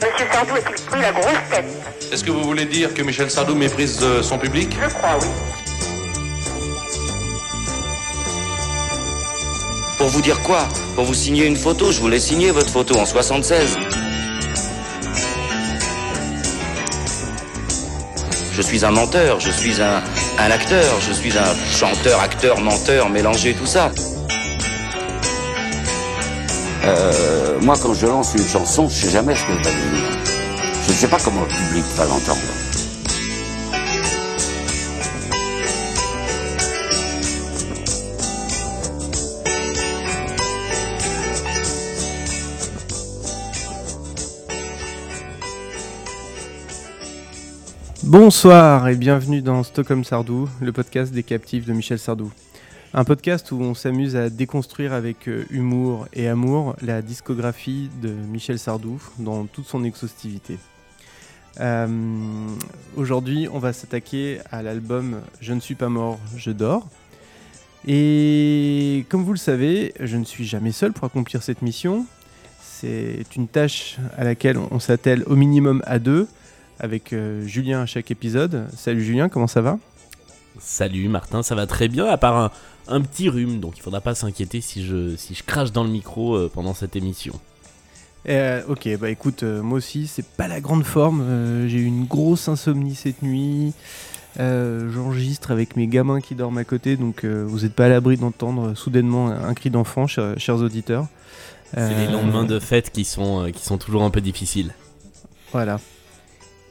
Monsieur Sardou est-il pris la grosse tête Est-ce que vous voulez dire que Michel Sardou méprise euh, son public Je crois, oui. Pour vous dire quoi Pour vous signer une photo Je voulais signer votre photo en 76. Je suis un menteur, je suis un, un acteur, je suis un chanteur, acteur, menteur, mélangé, tout ça. Euh, moi, quand je lance une chanson, je sais jamais ce qu'elle va devenir. Je ne sais pas comment le public va l'entendre. Bonsoir et bienvenue dans Stockholm Sardou, le podcast des captifs de Michel Sardou. Un podcast où on s'amuse à déconstruire avec euh, humour et amour la discographie de Michel Sardou dans toute son exhaustivité. Euh, Aujourd'hui, on va s'attaquer à l'album Je ne suis pas mort, je dors. Et comme vous le savez, je ne suis jamais seul pour accomplir cette mission. C'est une tâche à laquelle on s'attelle au minimum à deux, avec euh, Julien à chaque épisode. Salut Julien, comment ça va? Salut Martin, ça va très bien, à part un, un petit rhume, donc il faudra pas s'inquiéter si je, si je crache dans le micro euh, pendant cette émission. Euh, ok, bah écoute, euh, moi aussi, c'est pas la grande forme. Euh, J'ai eu une grosse insomnie cette nuit. J'enregistre avec mes gamins qui dorment à côté, donc vous n'êtes pas à l'abri d'entendre soudainement un cri d'enfant, chers, chers auditeurs. C'est les lendemains de fête qui sont, qui sont toujours un peu difficiles. Voilà.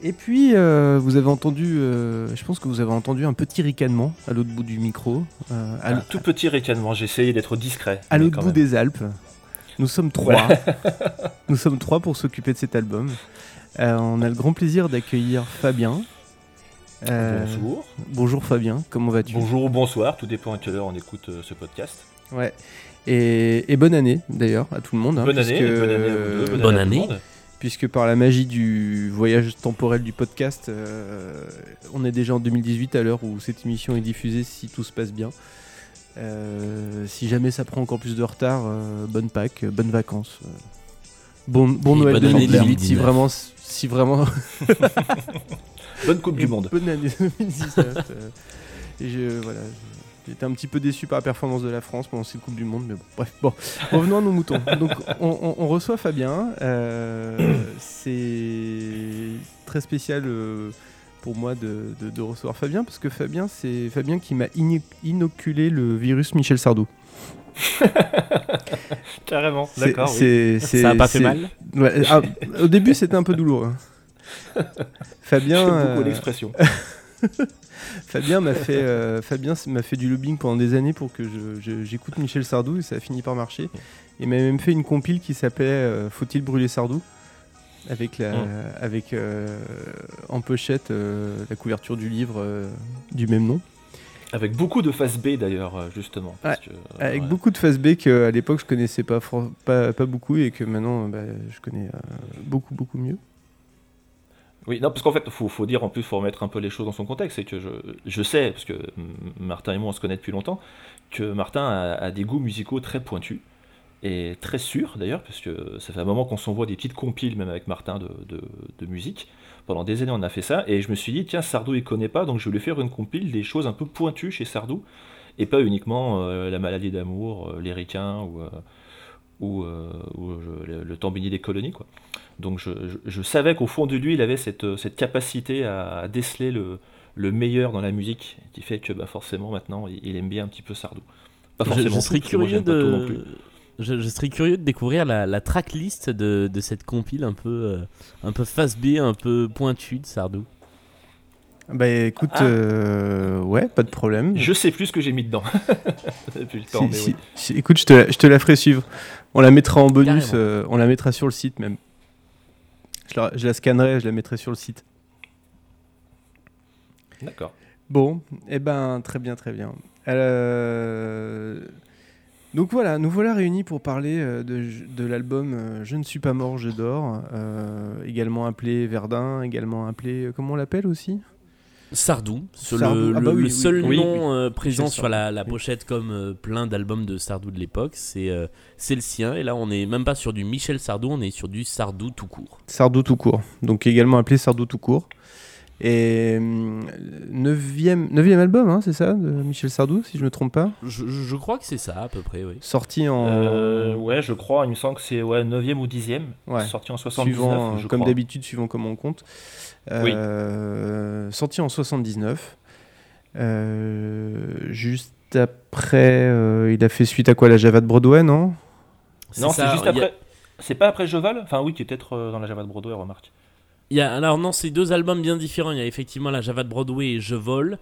Et puis, euh, vous avez entendu, euh, je pense que vous avez entendu un petit ricanement à l'autre bout du micro, euh, à, Un tout petit ricanement, j'ai essayé d'être discret. à l'autre bout même. des Alpes. Nous sommes trois. Nous sommes trois pour s'occuper de cet album. Euh, on a le grand plaisir d'accueillir Fabien. Euh, Bonjour. Bonjour Fabien, comment vas-tu? Bonjour ou bonsoir, tout dépend à quelle heure on écoute euh, ce podcast. Ouais. Et, et bonne année d'ailleurs à tout le monde. hein, bonne, année, bonne année à vous deux, bonne, Bonne année. à tout le année. Puisque par la magie du voyage temporel du podcast, euh, on est déjà en 2018 à l'heure où cette émission est diffusée si tout se passe bien. Euh, si jamais ça prend encore plus de retard, euh, bonne Pâques, euh, bonnes vacances. bon bon Et Noël bonne année 2018 si 2019. vraiment, si vraiment Bonne Coupe Et du Monde. Bonne année 2019. euh, et je, voilà, j'étais un petit peu déçu par la performance de la France pendant cette Coupe du Monde, mais bon, bref. Bon, revenons à nos moutons. Donc, on, on- on reçoit Fabien. euh, c'est très spécial euh, pour moi de, de- de recevoir Fabien, parce que Fabien, c'est Fabien qui m'a inoculé le virus Michel Sardou. Carrément, d'accord. oui. Ça a pas fait mal Ouais, ah, au début, c'était un peu douloureux. Fabien. J'aime beaucoup euh, l'expression. Fabien m'a fait, euh, Fabien m'a fait du lobbying pendant des années pour que j'écoute Michel Sardou et ça a fini par marcher. Il m'a même fait une compile qui s'appelait euh, Faut-il brûler Sardou? Avec, la, avec euh, en pochette la couverture du livre du même nom. Avec beaucoup de face B d'ailleurs, justement. parce que, Avec ouais. beaucoup de face B qu'à l'époque je connaissais pas, pas, pas beaucoup et que maintenant bah, je connais beaucoup beaucoup mieux. Oui, non, parce qu'en fait, il faut, dire, en plus, faut remettre un peu les choses dans son contexte. C'est que je, sais, parce que Martin et moi, on se connaît depuis longtemps, que Martin a, des goûts musicaux très pointus. Et très sûrs, d'ailleurs, parce que ça fait un moment qu'on s'envoie des petites compiles, même avec Martin, de, musique. Pendant des années, on a fait ça. Et je me suis dit, tiens, Sardou, il connaît pas, donc je vais lui faire une compile des choses un peu pointues chez Sardou. Et pas uniquement euh, la maladie d'amour, euh, ou, euh, euh, le, le temps béni des colonies, quoi. Donc je, je- je savais qu'au fond de lui, il avait cette, cette capacité à, à déceler le, le meilleur dans la musique, qui fait que bah, forcément maintenant, il, il aime bien un petit peu Sardou. Pas je, forcément je serais curieux tout non de... plus. Je, je serais curieux de découvrir la, la tracklist de, de cette compile un peu, euh, un peu face B, un peu pointue de Sardou. Bah écoute, Ah. euh, ouais, pas de problème. Je sais plus ce que j'ai mis dedans. Depuis le temps, Si- mais si- oui. si- écoute, je te, la, je te la ferai suivre. On la mettra en bonus, euh, on la mettra sur le site même. Je la, je la scannerai, je la mettrai sur le site. D'accord. Bon, eh ben très bien, très bien. Euh, Donc voilà, nous voilà réunis pour parler euh, de, de l'album euh, Je ne suis pas mort, je dors, euh, également appelé Verdun, également appelé, comment on l'appelle aussi? Sardou, le, ah le- bah oui, le oui. seul Oui, nom euh, présent sur la, pochette comme euh, plein d'albums de Sardou de l'époque, c'est euh, c'est le sien. Et là, on n'est même pas sur du Michel Sardou, on est sur du Sardou tout court. Sardou tout court, donc également appelé Sardou tout court. Et hum, neuvième, neuvième album, hein, c'est ça, de Michel Sardou, si je me trompe pas? Je, crois que c'est ça à peu près, oui. Sorti en Euh, ouais, je crois, il me semble que c'est ouais, 9e ou 10e, Ouais. sorti en 79, suivant, je comme d'habitude, suivant comment on compte. Euh, Sorti en 79. Euh, juste après, euh, il a fait suite à quoi La Java de Broadway, non? Non, c'est juste a- après. C'est pas après Je vole Enfin, oui, qui est peut-être dans la Java de Broadway, remarque. Il y a, alors non, c'est deux albums bien différents. Il y a effectivement la Java de Broadway et Je vole,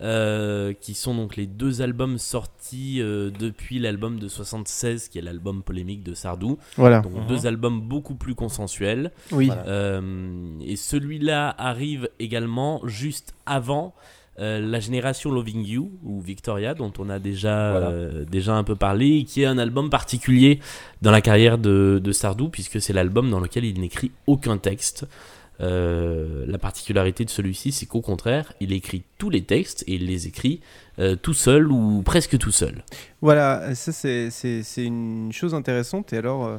euh, qui sont donc les deux albums sortis euh, depuis l'album de 76, qui est l'album polémique de Sardou. Voilà. Donc Mhm. deux albums beaucoup plus consensuels. Oui. Voilà. Euh, et celui-là arrive également juste avant euh, la génération Loving You ou Victoria dont on a déjà, Voilà. euh, déjà un peu parlé et qui est un album particulier dans la carrière de, de Sardou puisque c'est l'album dans lequel il n'écrit aucun texte. Euh, la particularité de celui-ci, c'est qu'au contraire, il écrit tous les textes et il les écrit euh, tout seul ou presque tout seul. Voilà, ça c'est- une chose intéressante. Et alors, euh,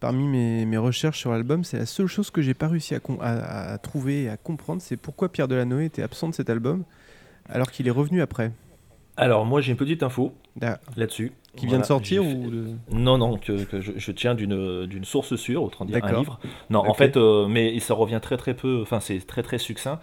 parmi mes, mes recherches sur l'album, c'est la seule chose que j'ai pas réussi à, à- à trouver et à comprendre, c'est pourquoi Pierre Delanoë était absent de cet album alors qu'il est revenu après. Alors, moi, j'ai une petite info Ah, là-dessus. Qui vient de sortir ou de- Non, non, que, que je, je tiens d'une source sûre, autrement dire un livre. Non, en fait, euh, mais ça revient très très peu, enfin c'est très très succinct.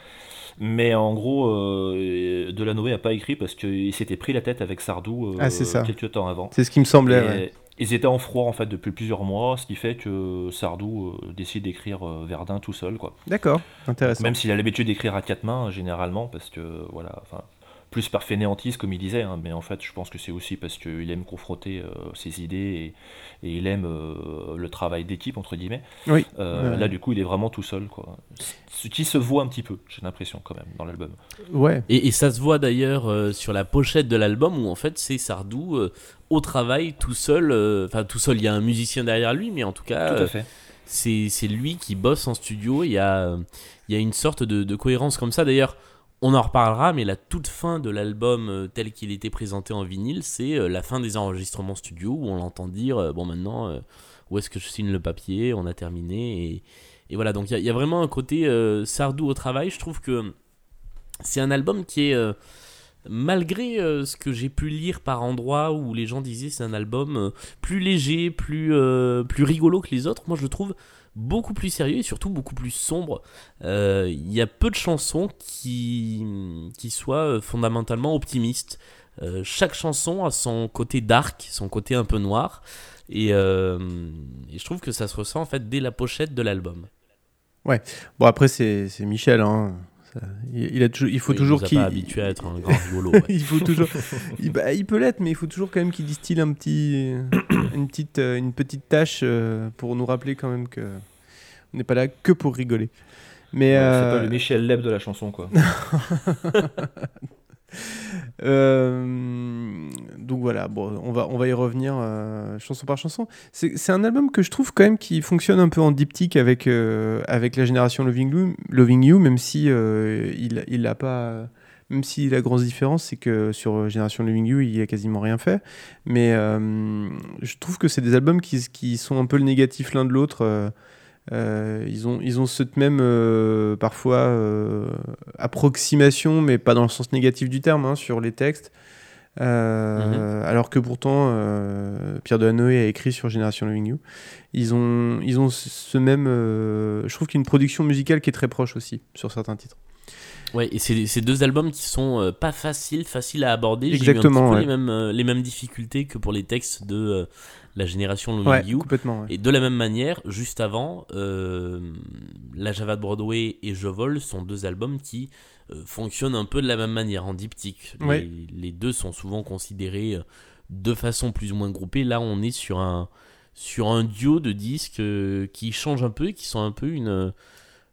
Mais en gros, euh, Delanoë n'a pas écrit parce qu'il s'était pris la tête avec Sardou euh, Ah, ça. quelques temps avant. C'est ce qui me semblait. Et ouais. Ils étaient en froid en fait depuis plusieurs mois, ce qui fait que Sardou euh, décide d'écrire euh, Verdun tout seul, quoi. D'accord, intéressant. Même s'il a l'habitude d'écrire à quatre mains généralement, parce que voilà, enfin plus par fainéantise comme il disait, hein, mais en fait je pense que c'est aussi parce qu'il aime confronter euh, ses idées et, et il aime euh, le travail d'équipe entre guillemets. Oui. Euh, Ouais. Là du coup il est vraiment tout seul quoi. Ce qui se voit un petit peu, j'ai l'impression quand même dans l'album. Ouais, Et, et ça se voit d'ailleurs euh, sur la pochette de l'album où en fait c'est Sardou euh, au travail tout seul. euh, Enfin tout seul, il y a un musicien derrière lui, mais en tout cas Tout à fait. c'est lui qui bosse en studio. Il y a, il y a une sorte de, de cohérence comme ça. D'ailleurs, on en reparlera, mais la toute fin de l'album euh, tel qu'il était présenté en vinyle, c'est euh, la fin des enregistrements studio où on l'entend dire euh, Bon, maintenant, où est-ce que je signe le papier On a terminé. Et, voilà, donc il y a- vraiment un côté Sardou au travail. Je trouve que c'est un album qui est. Malgré ce que j'ai pu lire par endroits où les gens disaient c'est un album plus léger, plus, plus rigolo que les autres, moi je le trouve beaucoup plus sérieux et surtout beaucoup plus sombre. Euh, Il y a peu de chansons qui, qui soient euh, fondamentalement optimistes. Euh, chaque chanson a son côté dark, son côté un peu noir. Et, je trouve que ça se ressent en fait dès la pochette de l'album. bon après c'est Michel. Hein. Ça- il, il a toujours, il faut Oui, toujours qu'il pas habitué à être un grand rigolo. ouais. il faut toujours, il, bah, il peut l'être, mais il faut toujours quand même qu'il distille un petit, une petite, euh, une petite tâche euh, pour nous rappeler quand même que on n'est pas là que pour rigoler. Mais Ouais, euh, C'est pas le Michel Leb de la chanson quoi. Euh, donc voilà, bon, on va, on va y revenir euh, chanson par chanson. C'est un album que je trouve quand même qui fonctionne un peu en diptyque avec, euh, avec la génération Loving You, Loving you même si il, il a pas. Même si la grosse différence, c'est que sur Génération Loving You, il a quasiment rien fait. Mais je trouve que c'est des albums qui, qui sont un peu le négatif l'un de l'autre. Euh, ils, ont, ils ont cette même, euh, parfois, euh, approximation, mais pas dans le sens négatif du terme, hein, sur les textes. Euh, Alors que pourtant, Pierre Delanoë a écrit sur Génération Loving You. Ils ont, ils ont ce même. je trouve qu'il y a une production musicale qui est très proche aussi sur certains titres. Ouais, et c'est deux albums qui sont euh, pas faciles, faciles à aborder. J'ai eu un Exactement, ouais. les, mêmes, euh, les mêmes difficultés que pour les textes de euh, la génération Loving Ouais, You. complètement. ouais. Et de la même manière, juste avant, La Java de Broadway et Je vole sont deux albums qui fonctionnent un peu de la même manière, en diptyque. Les, deux sont souvent considérés de façon plus ou moins groupée. Là, on est sur un, sur un duo de disques qui changent un peu et qui sont un peu une,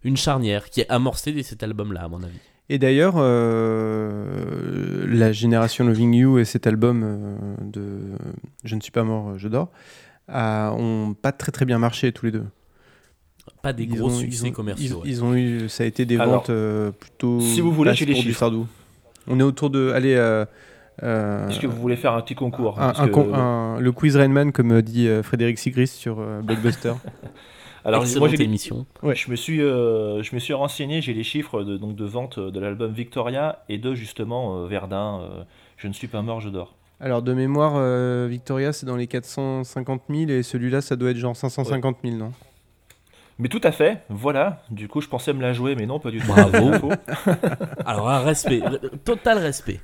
une charnière qui est amorcée dès cet album-là, à mon avis. Et d'ailleurs, euh, la génération Loving You et cet album euh, de Je ne suis pas mort, je dors, a- ont pas très très bien marché tous les deux. Pas des Ils gros ont- succès ils ont- commerciaux. Ils, ils ont eu, ça a été des Alors, ventes euh, plutôt. si vous voulez, j'ai les du chiffres. Sardou. On est autour de. Allez. euh, euh, Est-ce que vous voulez faire un petit concours un- Parce un que- con- un- le quiz Rainman, comme dit euh, Frédéric Sigrist sur euh, Blockbuster. Alors moi j'ai émission. Ouais. Je me suis, euh, je me suis renseigné, j'ai les chiffres de, donc de vente de l'album Victoria et de justement euh, Verdun. euh, je ne suis pas mort, je dors. Alors, de mémoire, euh, Victoria, c'est dans les 450 000 et celui-là, ça doit être genre 550 000, non? Mais tout à fait, voilà. Du coup, je pensais me la jouer, mais non, pas du tout. Bravo. Alors, un respect, total respect.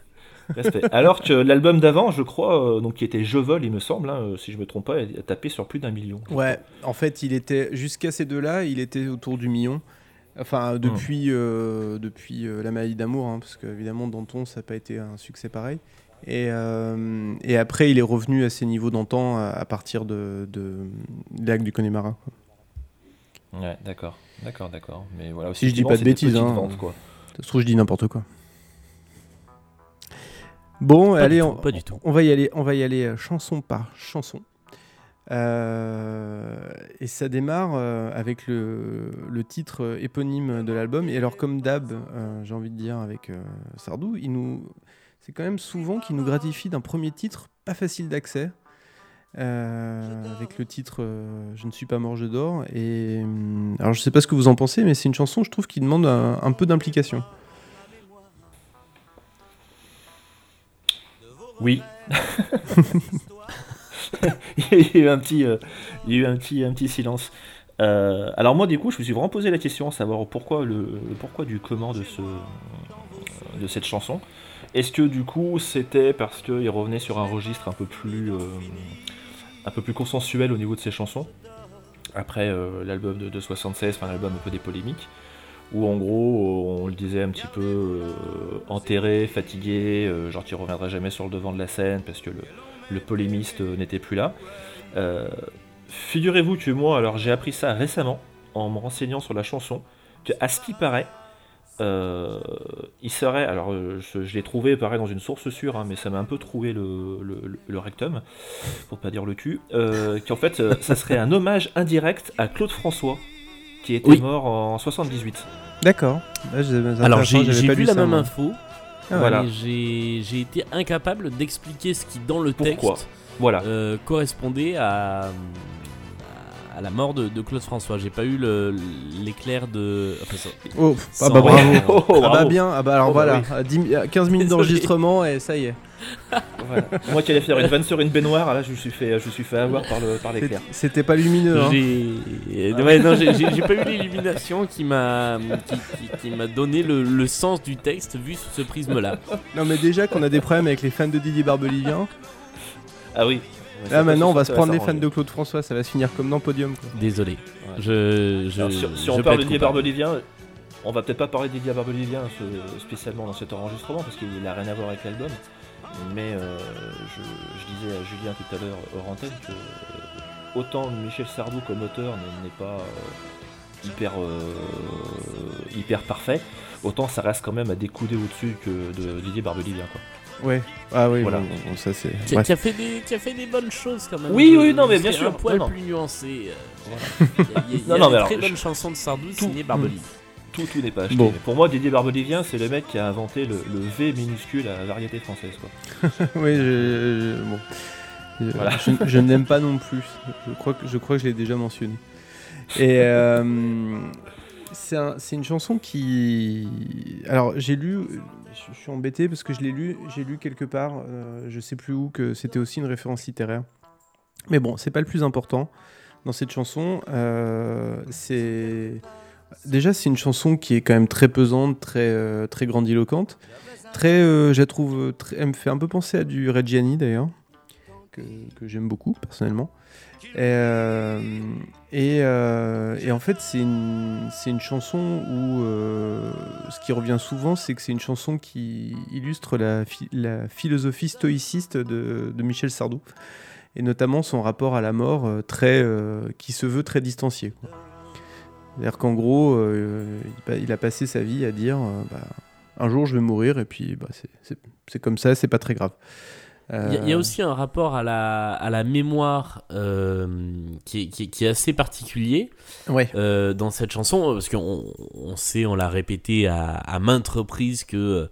Respect. Alors que l'album d'avant, je crois, euh, donc qui était Je vole, il me semble, hein, euh, si je me trompe pas, a tapé sur plus d'un million. Ouais, en fait, il était jusqu'à ces deux-là, il était autour du million. Enfin, depuis, euh, depuis La maladie d'amour, hein, parce qu'évidemment, Danton, ça n'a pas été un succès pareil. Et, euh, et après, il est revenu à ses niveaux d'antan à, à partir de, de, de Lac du Connemara. quoi. Ouais, d'accord, d'accord, d'accord. Mais voilà, Si je dis pas de bêtises, hein. quoi. Ça se trouve, je dis n'importe quoi. Bon, Pas allez, tout, on, pas du tout. on va y aller, on va y aller euh, chanson par chanson. Euh, et ça démarre euh, avec le, le titre euh, éponyme de l'album. Et alors, comme d'hab, j'ai envie de dire avec Sardou, il nous, c'est quand même souvent qu'il nous gratifie d'un premier titre pas facile d'accès. avec le titre Je ne suis pas mort, je dors. Et hum, alors, je sais pas ce que vous en pensez, mais c'est une chanson, je trouve, qui demande un, un peu d'implication. Oui. il y a eu un petit, euh, il y a eu un petit, un petit silence. Euh, alors moi, du coup, je me suis vraiment posé la question, savoir pourquoi le, pourquoi du comment de ce, de cette chanson. Est-ce que du coup, c'était parce qu'il revenait sur un registre un peu plus, euh, un peu plus consensuel au niveau de ses chansons? Après l'album de, de 76, enfin l'album un peu des polémiques, où en gros, on le disait un petit peu euh, enterré, fatigué, euh, genre tu reviendras jamais sur le devant de la scène parce que le, polémiste euh, n'était plus là. Euh, Figurez-vous que moi, alors j'ai appris ça récemment en me renseignant sur la chanson, que à ce qui paraît, euh, il serait, alors euh, je, l'ai trouvé pareil dans une source sûre, hein, mais ça m'a un peu trouvé le, rectum, pour pas dire le cul, euh, qu'en fait euh, ça serait un hommage indirect à Claude François, qui était Oui. mort en 78. D'accord. Alors, j'ai vu lu la ça, même moi. info. Ah. Voilà. j'ai été incapable d'expliquer ce qui, dans le Pourquoi texte, Voilà. euh, correspondait à, à la mort de, de Claude François. J'ai pas eu l'éclair de. enfin, ça- Oh, ah bah bravo. Oh, oh, Ah bah bravo. bien, ah bah alors Oh bah voilà, oui. à 10 à 15 minutes d'enregistrement et ça y est. Voilà. Moi qui allais faire une vanne sur une baignoire, là je me suis fait, je me suis fait avoir par le par l'éclair. C'était pas lumineux. Hein. J'ai ouais, non, j'ai- j'ai j'ai pas eu l'illumination qui m'a qui, qui- qui m'a donné le, le sens du texte vu sous ce prisme-là. Non mais déjà qu'on a des problèmes avec les fans de Didier Barbelivien. Ah oui. Là maintenant on va se prendre les fans de Claude François, ça va se finir comme dans Podium. Quoi. Désolé. Ouais. Je, je, Alors, si, si on parle de Didier. Barbelivien, on va peut-être pas parler de Didier Barbelivien ce- spécialement dans cet enregistrement parce qu'il a rien à voir avec l'album. Mais euh, je, je disais à Julien tout à l'heure hors antenne que euh, autant Michel Sardou comme auteur n'est pas euh, hyper, euh, hyper parfait, autant ça reste quand même à des coudées au-dessus que de Didier Barbelivien. Quoi. Ouais. Ah oui, Voilà. bon, bon, ça c'est. Tu as, fait des, bonnes choses quand même. Oui, oui, non, mais bien c'est sûr. un poil Non, non. plus nuancé. euh, Il y a, il y a- il y a Non, non, des mais très alors, bonnes chansons de Sardou tout- signées Barbelivien. Tout, tout n'est pas acheté. Bon. Mais pour moi, Didier Barbelivien, c'est le mec qui a inventé le, le V minuscule à la variété française. Quoi. oui, je, je- bon. Je, Voilà. je, je ne l'aime pas non plus. Je crois que je crois que je l'ai déjà mentionné. Et euh, c'est un- c'est une chanson qui. Alors j'ai lu, je, je suis embêté parce que je l'ai lu, j'ai lu quelque part, euh, je sais plus où, que c'était aussi une référence littéraire. Mais bon, c'est pas le plus important dans cette chanson. euh, c'est déjà c'est une chanson qui est quand même très pesante, très euh, très grandiloquente, très, euh, je trouve, euh, elle me fait un peu penser à du Reggiani d'ailleurs, que, que j'aime beaucoup personnellement. Et, et, en fait, c'est une, une chanson où ce qui revient souvent, c'est que c'est une chanson qui illustre la, phi- la philosophie stoïciste de, de Michel Sardou, et notamment son rapport à la mort très, qui se veut très distancié. C'est-à-dire qu'en gros, euh, il, a passé sa vie à dire euh, bah, un jour je vais mourir, et puis bah, c'est- c'est c'est comme ça, c'est pas très grave. Il y, a- y a aussi un rapport à la, à la mémoire euh, qui, est, qui est- qui est assez particulier Ouais. euh, dans cette chanson, parce qu'on on sait, on l'a répété à, à maintes reprises que euh,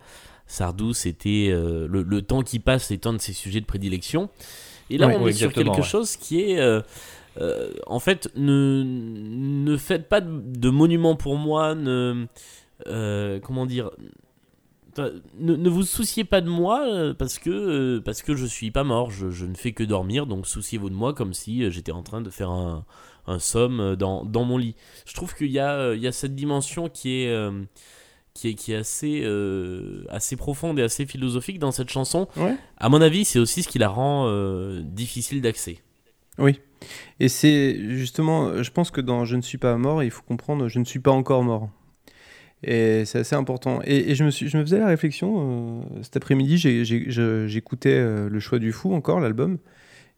Sardou, c'était euh, le, le temps qui passe est un de ses sujets de prédilection. Et là, Ouais, on est sur quelque ouais. chose qui est... euh, en fait, ne, ne faites pas de, de monument pour moi, ne... euh, comment dire ne, ne vous souciez pas de moi euh, parce que, parce que je suis pas mort, je, je ne fais que dormir, donc souciez-vous de moi comme si j'étais en train de faire un, un somme dans, dans mon lit. Je trouve qu'il y, a, il y a cette dimension qui est, qui est, qui est assez, euh, assez profonde et assez philosophique dans cette chanson. Ouais. À mon avis, c'est aussi ce qui la rend euh, difficile d'accès. Et c'est justement, je pense que dans Je ne suis pas mort, il faut comprendre Je ne suis pas encore mort. Et c'est assez important. Et, et je, me suis, je me faisais la réflexion, euh, cet après-midi, j'écoutais euh, Le Choix du Fou encore, l'album,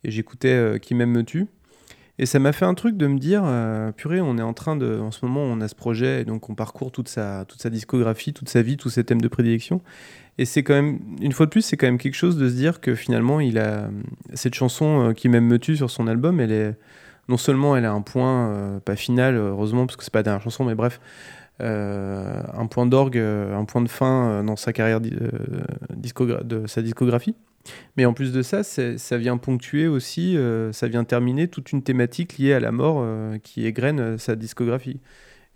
et j'écoutais euh, Qui m'aime me tue. Et ça m'a fait un truc de me dire, purée, on est en train de, en ce moment, on a ce projet, et donc on parcourt toute sa, toute sa discographie, toute sa vie, tous ses thèmes de prédilection. Et c'est quand même, une fois de plus, c'est quand même quelque chose de se dire que finalement, cette chanson euh, Qui m'aime me tue sur son album, elle est non seulement elle a un point euh, pas final, heureusement, parce que c'est pas la dernière chanson, mais bref, euh, un point d'orgue, un point de fin dans sa carrière de sa discographie. Mais en plus de ça, ça vient ponctuer aussi, ça vient terminer toute une thématique liée à la mort qui égrène sa discographie.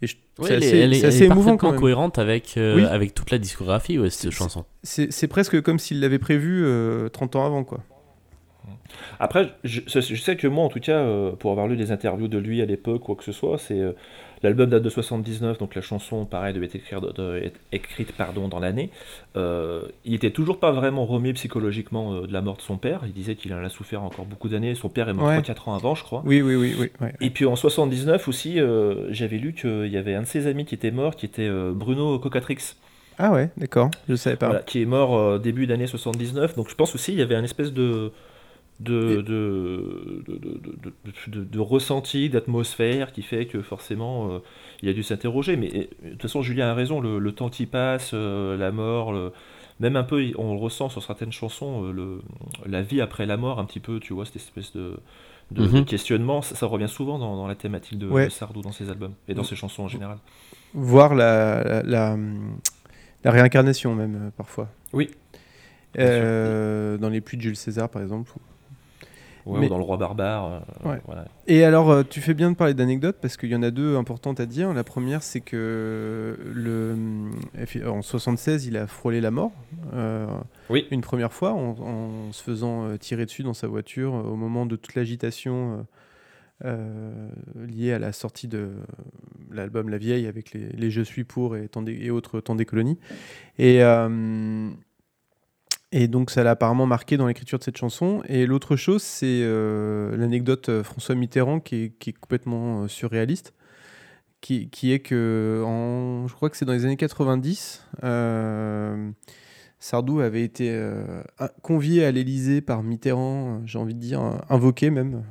Et je- Ouais, c'est elle est, assez, elle est- c'est elle assez est émouvant parfaitement quand même. cohérente avec, euh, Oui. avec toute la discographie, ouais, cette C'est- chanson. C'est c'est presque comme s'il l'avait prévu euh, 30 ans avant, quoi. Après, je, je- je sais que moi, en tout cas, euh, pour avoir lu des interviews de lui à l'époque, quoi que ce soit, c'est euh, l'album date de 79, donc la chanson, pareil, devait être écrite, de- être écrite pardon, dans l'année. Euh, il était toujours pas vraiment remis psychologiquement euh, de la mort de son père. Il disait qu'il en a souffert encore beaucoup d'années. Son père est mort Ouais. 3-4 ans avant, je crois. Oui, oui, oui, oui. Et puis en 79 aussi, euh, j'avais lu qu'il y avait un de ses amis qui était mort, qui était euh, Bruno Cocatrix. Ah ouais, d'accord, je savais pas. Voilà, qui est mort euh, début d'année 79. Donc je pense aussi il y avait un espèce de de, de, de, de, ressenti, d'atmosphère qui fait que forcément euh, il a dû s'interroger. Mais de toute façon, Julien a raison, le, le temps qui passe, euh, la mort, le- même un peu, on le ressent sur certaines chansons, euh, le, la vie après la mort, un petit peu, tu vois, cette espèce de, de, Mhm. questionnement. Ça, ça revient souvent dans, dans la thématique de, Ouais. Sardou dans ses albums et dans ses chansons en général. voir la, la, la, la réincarnation même parfois. Oui. Dans les pluies de Jules César par exemple. Ouais, Mais- ou dans Le Roi Barbare. euh, Ouais. voilà. Et alors euh, tu fais bien de parler d'anecdotes parce qu'il y en a deux importantes à dire. La première c'est que le, en 76 il a frôlé la mort. euh, Oui. Une première fois en, en se faisant euh, tirer dessus dans sa voiture euh, au moment de toute l'agitation. euh, euh, liée à la sortie de l'album La Vieille avec les, les Je suis pour et, tant des- et autres temps des colonies. Et, euh, et donc ça l'a apparemment marqué dans l'écriture de cette chanson. Et l'autre chose, c'est euh, l'anecdote euh, François Mitterrand qui est, complètement euh, surréaliste. Qui, est que, je crois que c'est dans les années 90, euh, Sardou avait été convié à l'Élysée par Mitterrand, j'ai envie de dire, invoqué même,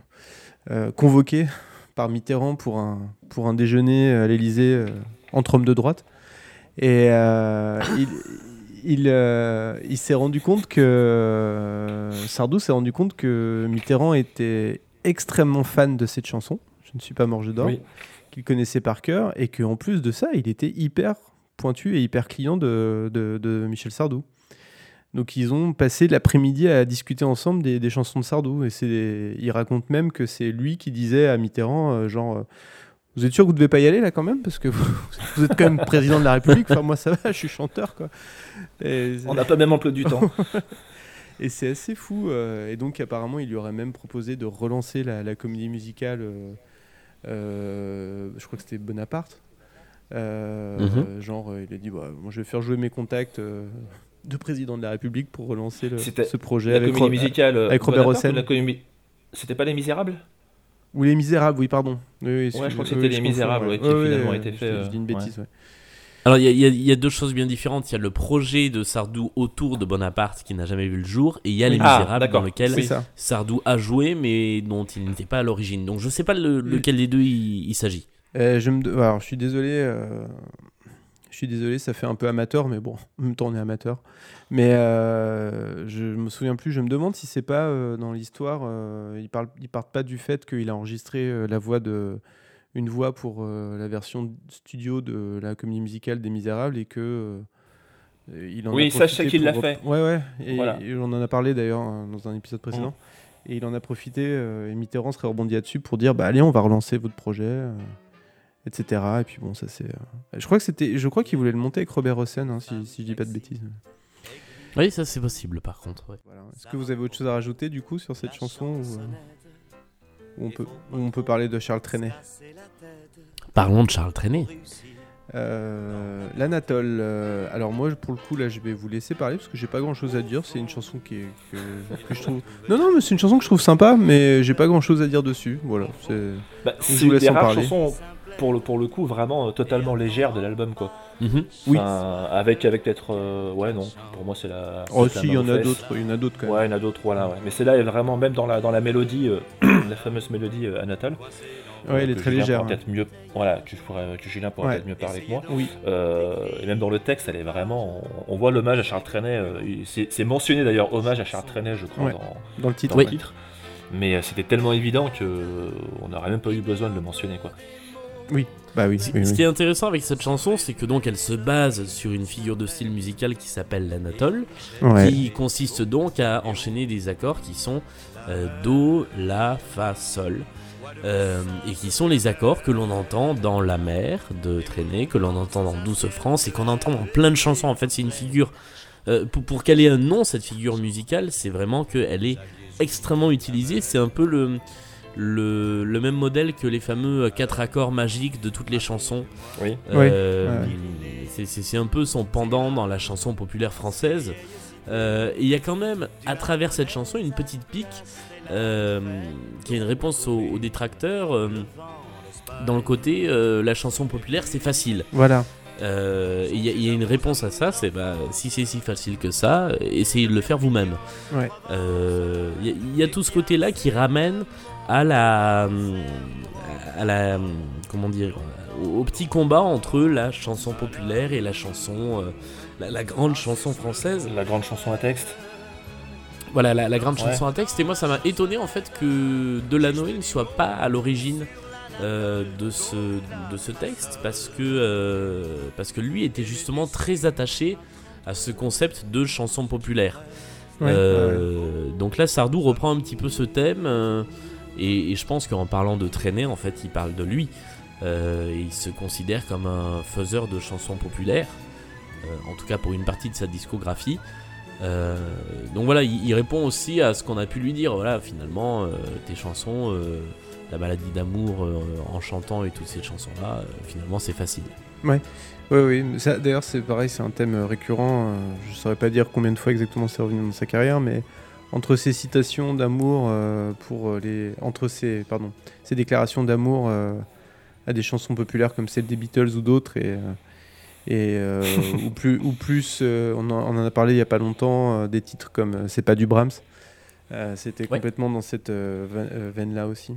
convoqué par Mitterrand pour un, pour un déjeuner à l'Élysée entre hommes de droite. Et il, il, euh, il s'est rendu compte que euh, Sardou s'est rendu compte que Mitterrand était extrêmement fan de cette chanson. Je ne suis pas mort, je dors. Oui. Qu'il connaissait par cœur et qu'en plus de ça, il était hyper pointu et hyper client de, de, de Michel Sardou. Donc ils ont passé l'après-midi à discuter ensemble des, des chansons de Sardou. Et c'est, il raconte même que c'est lui qui disait à Mitterrand, euh, genre, euh, vous êtes sûr que vous devez pas y aller là quand même? Parce que vous, vous êtes quand même président de la République. Enfin moi ça va, je suis chanteur quoi. Et, On n'a pas même emploi du temps. et c'est assez fou. euh, et donc apparemment il lui aurait même proposé de relancer la, la comédie musicale. euh, euh, je crois que c'était Bonaparte. Euh, Mhm. Genre il a dit, bah, moi je vais faire jouer mes contacts. euh, de président de la République pour relancer le- ce projet la avec comédie Ro- musicale. avec Robert Hossein. comédie- C'était pas Les Misérables? Ou Les Misérables, oui, pardon. Oui, oui, je crois que c'était oui, Les Misérables, ouais, qui ouais, finalement ouais, a été je- fait, Je dis une bêtise, ouais. Alors, il y, a- y y deux choses bien différentes. Il y a le projet de Sardou autour de Bonaparte qui n'a jamais vu le jour, et il y a Les Ah, Misérables dans lequel. Sardou a joué, mais dont il n'était pas à l'origine. Donc, je sais pas le- lequel des deux il, il s'agit. Euh, je, me... de- Alors, je suis désolé. euh, Je suis désolé, ça fait un peu amateur, mais bon, en même temps on est amateur. Mais euh, je me souviens plus, je me demande si c'est pas euh, dans l'histoire, euh, ils, parlent, ils partent pas du fait qu'il a enregistré la voix de, une voix pour euh, la version studio de la comédie musicale des Misérables et que euh, il en Oui, a profité qu'il l'a fait. Ouais, ouais, et, Voilà. et on en a parlé d'ailleurs euh, dans un épisode précédent. Mmh. Et il en a profité, euh, et Mitterrand serait rebondi là-dessus pour dire bah allez, on va relancer votre projet, euh, etc. Et puis bon, ça c'est. euh, Je crois que c'était, je crois qu'il voulait le monter avec Robert Hossein, hein, si, si je dis pas de bêtises. Oui, ça c'est possible par contre. ouais. Voilà. Est-ce que vous avez autre chose à rajouter du coup sur cette chanson ou, ou on peut, on peut parler de Charles Trenet Parlons de Charles Trenet. Euh, L'Anatole. euh, alors moi, pour le coup, là, je vais vous laisser parler parce que j'ai pas grand-chose à dire. C'est une chanson qui est, que, que je trouve. Non, non, mais c'est une chanson que je trouve sympa, mais j'ai pas grand-chose à dire dessus. Voilà. C'est. Bah, vous c'est une laisse des en rares parler. chansons, pour le, pour le coup, vraiment euh, totalement légère de l'album, quoi. Mhm. Oui. Enfin, avec avec peut-être. euh, ouais, non, pour moi, c'est la. Oh, si, il y en a d'autres. Il y en a d'autres quand même. Ouais, il y en a d'autres, voilà. Ouais. Mais celle-là est vraiment, même dans la, dans la mélodie, euh, la fameuse mélodie euh, Anatole. Ouais, elle est très Julien légère. pourra peut-être mieux, voilà, que, je pourrais, que Julien pourra Ouais. peut-être mieux parler que moi. Oui. Euh, et même dans le texte, elle est vraiment. On, on voit l'hommage à Charles Trenet. euh, c'est mentionné d'ailleurs, hommage à Charles Trenet, je crois, Ouais. dans, Dans le titre. dans Oui. le titre. Mais euh, c'était tellement évident que euh, on n'aurait même pas eu besoin de le mentionner, quoi. Bah oui. Oui, ce oui. qui est intéressant avec cette chanson, c'est que donc elle se base sur une figure de style musical qui s'appelle l'anatole, Ouais. qui consiste donc à enchaîner des accords qui sont euh, do, la, fa, sol, euh, et qui sont les accords que l'on entend dans La mer de Traîner, que l'on entend dans Douce France et qu'on entend dans plein de chansons. En fait, c'est une figure. euh, pour pour qu'elle ait un nom, cette figure musicale, c'est vraiment qu'elle est extrêmement utilisée. C'est un peu le, le, le même modèle que les fameux quatre accords magiques de toutes les chansons. Oui. Euh, c'est- C'est c'est un peu son pendant dans la chanson populaire française. Euh, et il y a quand même, à travers cette chanson, une petite pique euh, qui est une réponse aux, aux détracteurs. euh, dans le côté, euh, la chanson populaire, c'est facile. Voilà. Euh, Il y, a- il y a une réponse à ça, c'est bah, si c'est si facile que ça, essayez de le faire vous-même. Ouais. Euh, y, il y a tout ce côté-là qui ramène à la, à la, comment dire, au, au petit combat entre la chanson populaire et la chanson, euh, la, la grande chanson française. La grande chanson à texte. Voilà, la, la grande Ouais. chanson à texte. Et moi, ça m'a étonné en fait que Delanoë ne soit pas à l'origine euh, de, ce, de ce texte parce que, euh, parce que lui était justement très attaché à ce concept de chanson populaire. Ouais, Euh, Donc là, Sardou reprend un petit peu ce thème euh, et, je pense qu'en parlant de traîner, en fait, il parle de lui. Euh, il se considère comme un faiseur de chansons populaires, euh, en tout cas pour une partie de sa discographie. Euh, donc voilà, il, répond aussi à ce qu'on a pu lui dire. Voilà, finalement, tes chansons, la maladie d'amour en chantant et toutes ces chansons-là, finalement, c'est facile. Oui, oui. ça, D'ailleurs, c'est pareil, c'est un thème récurrent. je saurais pas dire combien de fois exactement c'est revenu dans sa carrière, mais entre ses citations d'amour euh, pour euh, les, entre ses, pardon, ses déclarations d'amour euh, à des chansons populaires comme celle des Beatles ou d'autres et et ou plus ou plus, on, en, on en a parlé il y a pas longtemps des titres comme c'est pas du Brahms. C'était Ouais. complètement dans cette veine- veine-là aussi.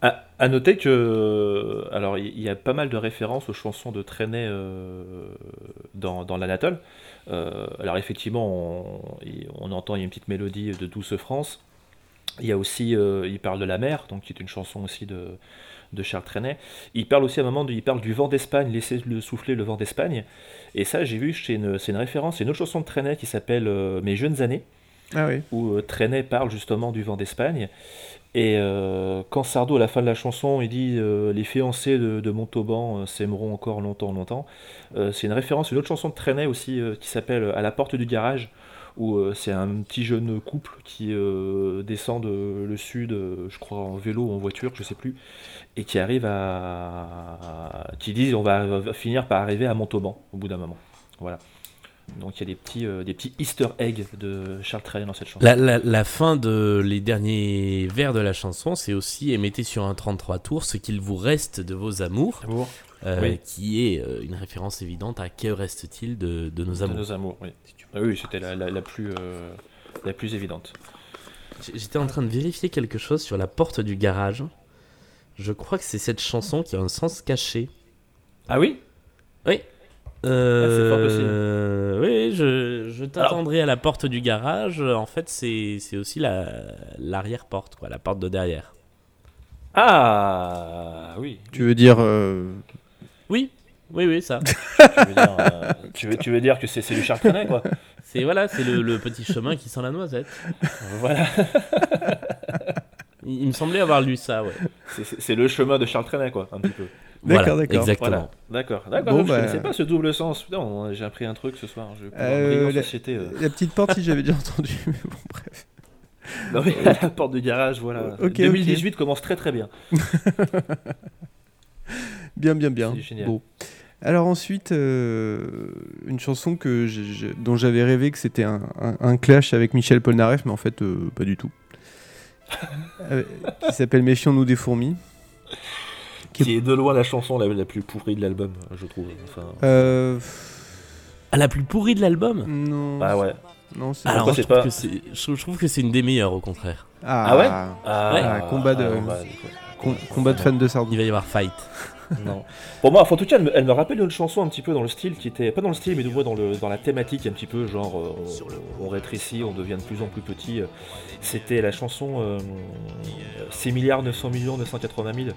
À, à noter que, alors il y, y a pas mal de références aux chansons de Trenet euh, dans, dans l'Anatole. Euh, alors effectivement, on, entend il y a une petite mélodie de Douce France. Il y a aussi, euh, il parle de la mer, donc qui est une chanson aussi de, de Charles Trenet. Il parle aussi à un moment, de- il parle du vent d'Espagne, laissez le souffler le vent d'Espagne. Et ça, j'ai vu, c'est une, référence, c'est une autre chanson de Trenet qui s'appelle euh, Mes jeunes années Ah oui. où Trenet parle justement du vent d'Espagne. Et euh, quand Sardou, à la fin de la chanson, il dit euh, Les fiancés de, Montauban euh, s'aimeront encore longtemps, longtemps, c'est une référence à une autre chanson de Trenet aussi qui s'appelle À la porte du garage, où c'est un petit jeune couple qui descend de le sud, je crois en vélo ou en voiture, je sais plus, et qui arrive à. qui disent On va, va finir par arriver à Montauban au bout d'un moment. Voilà. Donc il y a des petits, euh, des petits easter eggs de Charles Trenet dans cette chanson. La, la- la fin de les derniers vers de la chanson, c'est aussi émettez sur un 33 tours ce qu'il vous reste de vos amours, Amour. euh, Oui. qui est euh, une référence évidente à que reste-t-il de, de nos De amours? nos amours, oui. Ah oui, c'était la, la, la plus, euh, la plus évidente. J'étais en train de vérifier quelque chose sur la porte du garage. Je crois que c'est cette chanson qui a un sens caché. Ah oui? Oui. Euh, oui, je, je t'attendrai à la porte du garage. En fait, c'est c'est aussi la l'arrière-porte, quoi, la porte de derrière. Ah oui. Tu veux dire. euh, Oui, oui, oui, ça. Tu veux dire, euh, tu veux, tu veux dire que c'est du Chartrenet, quoi. C'est voilà, c'est le, le petit chemin qui sent la noisette. Voilà. Il, il me semblait avoir lu ça, ouais. C'est- le chemin de Charles Trenet, quoi, un petit peu. D'accord, Voilà, d'accord. Exactement. Voilà. D'accord. D'accord. Bon, je bah- connaissais pas ce double sens. Putain, on- j'ai appris un truc ce soir. Je Euh, la- société. euh. La petite porte, si j'avais déjà entendu. Mais bon, bref. Non, mais la porte du garage, voilà. Ok, 2018 commence très très bien. Bien, bien, bien. C'est génial. Bon. Alors ensuite, euh, une chanson que dont j'avais rêvé que c'était un, un- un clash avec Michel Polnareff, mais en fait, euh, pas du tout. Euh, qui s'appelle Méfions-nous des fourmis. Qui- Qui est de loin la chanson la, la plus pourrie de l'album, je trouve. Enfin, Euh, Ah, la plus pourrie de l'album? Non. bah ouais. Non, c'est Alors, Pourquoi je c'est trouve, pas- que c'est- je, trouve que c'est une des meilleures, au contraire. Ah, Ah ouais? Ah, Ah, combat de- bah, com- combat de fans de Sardou. Il va y avoir fight. Non. Pour moi, enfin, en tout cas, elle me, elle me rappelle une chanson un petit peu dans le style qui était pas dans le style, mais du moins dans le dans la thématique un petit peu genre euh, on, on rétrécit, on devient de plus en plus petit. C'était la chanson euh, 6 milliards 900 millions 980 000.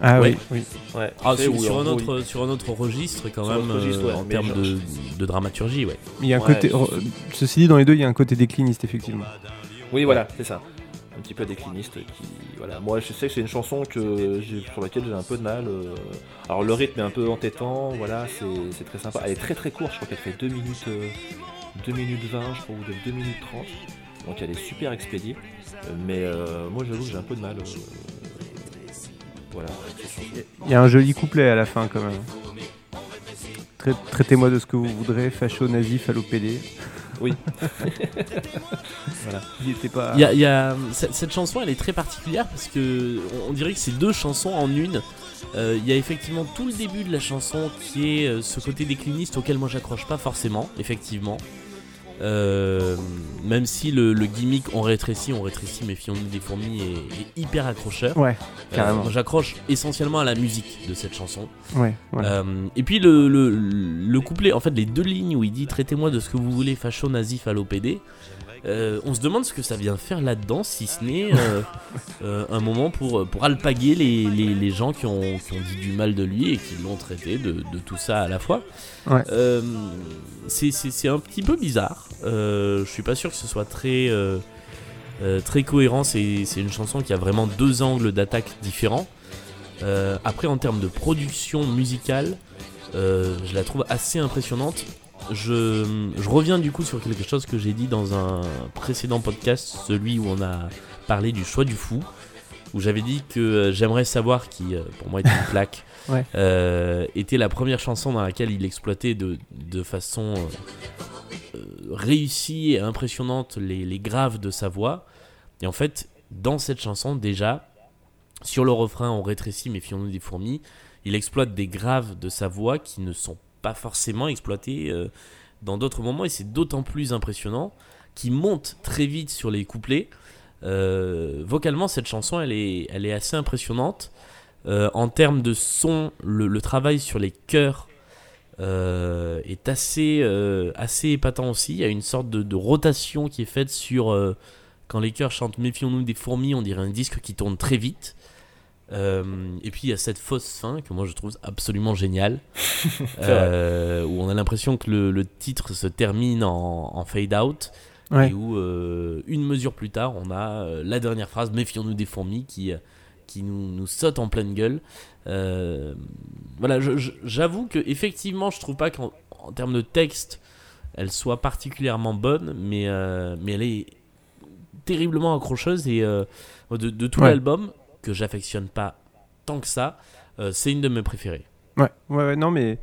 Ah oui, Ouais. oui. Ouais. Ah, sur, un gros, autre, sur un autre registre, quand Sur même, registre, euh, ouais, en termes de, de dramaturgie, ouais. Il y a un Ouais, côté. Ceci dit, dans les deux, il y a un côté décliniste, effectivement. Oui, voilà, c'est ça. Un petit peu décliniste qui. Voilà, moi je sais que c'est une chanson que j'ai- sur laquelle j'ai un peu de mal. euh, Alors le rythme est un peu entêtant, voilà, c'est très sympa. Elle est très très courte, je crois qu'elle fait 2 minutes, euh, 2 minutes 20, je crois, ou 2 minutes 30. Donc elle est super expédiée. Euh, Mais euh, moi j'avoue que j'ai un peu de mal. Voilà. Il y a un joli couplet à la fin, quand même. Trai- Traitez-moi de ce que vous voudrez, facho, nazi, phallopédé. Oui. Il était pas. Il y a- il y a- cette, cette chanson, elle est très particulière parce que on, on dirait que c'est deux chansons en une. Euh, Il y a effectivement tout le début de la chanson qui est euh, ce côté décliniste auquel moi j'accroche pas forcément, effectivement. Euh, même si le, le gimmick on rétrécit, on rétrécit, méfions-nous des fourmis est, est hyper accrocheur. Ouais, Euh, carrément. j'accroche essentiellement à la musique de cette chanson. ouais, ouais. Euh, et puis le, le, le couplet, en fait, les deux lignes où il dit traitez-moi de ce que vous voulez, facho, nazi, phallopédé. Euh, on se demande ce que ça vient faire là-dedans, si ce n'est euh, euh, un moment pour, pour alpaguer les, les, les gens qui ont, qui ont dit du mal de lui et qui l'ont traité de, de tout ça à la fois. Ouais. Euh, c'est- c'est c'est un petit peu bizarre. Euh, je suis pas sûr que ce soit très, très cohérent. C'est c'est une chanson qui a vraiment deux angles d'attaque différents. Euh, après, en termes de production musicale, euh, je la trouve assez impressionnante. Je, je reviens du coup sur quelque chose que j'ai dit dans un précédent podcast, celui où on a parlé du choix du fou, où j'avais dit que euh, j'aimerais savoir qui, euh, pour moi, est une plaque, Ouais. euh, était la première chanson dans laquelle il exploitait de, de façon euh, réussie et impressionnante les, les graves de sa voix. Et en fait, dans cette chanson, déjà, sur le refrain, on rétrécit, méfions-nous des fourmis. Il exploite des graves de sa voix qui ne sont pas forcément exploités euh, dans d'autres moments, et c'est d'autant plus impressionnant qu'il monte très vite sur les couplets. Euh, vocalement, cette chanson, elle est, elle est assez impressionnante. Euh, en termes de son, le, travail sur les chœurs est assez, assez épatant aussi. Il y a une sorte de, de rotation qui est faite sur quand les chœurs chantent Méfions-nous des fourmis, on dirait un disque qui tourne très vite. Euh, et puis il y a cette fausse fin que moi je trouve absolument géniale, euh, où on a l'impression que le, le titre se termine en, en fade out, Ouais. et où euh, une mesure plus tard on a la dernière phrase Méfions-nous des fourmis qui, qui nous, nous saute en pleine gueule. Voilà, j'avoue que effectivement je trouve pas qu'en en termes de texte elle soit particulièrement bonne, mais, mais elle est terriblement accrocheuse et de, de tout Ouais. l'album que j'affectionne pas tant que ça, euh, c'est une de mes préférées. Ouais, ouais, ouais, non, mais.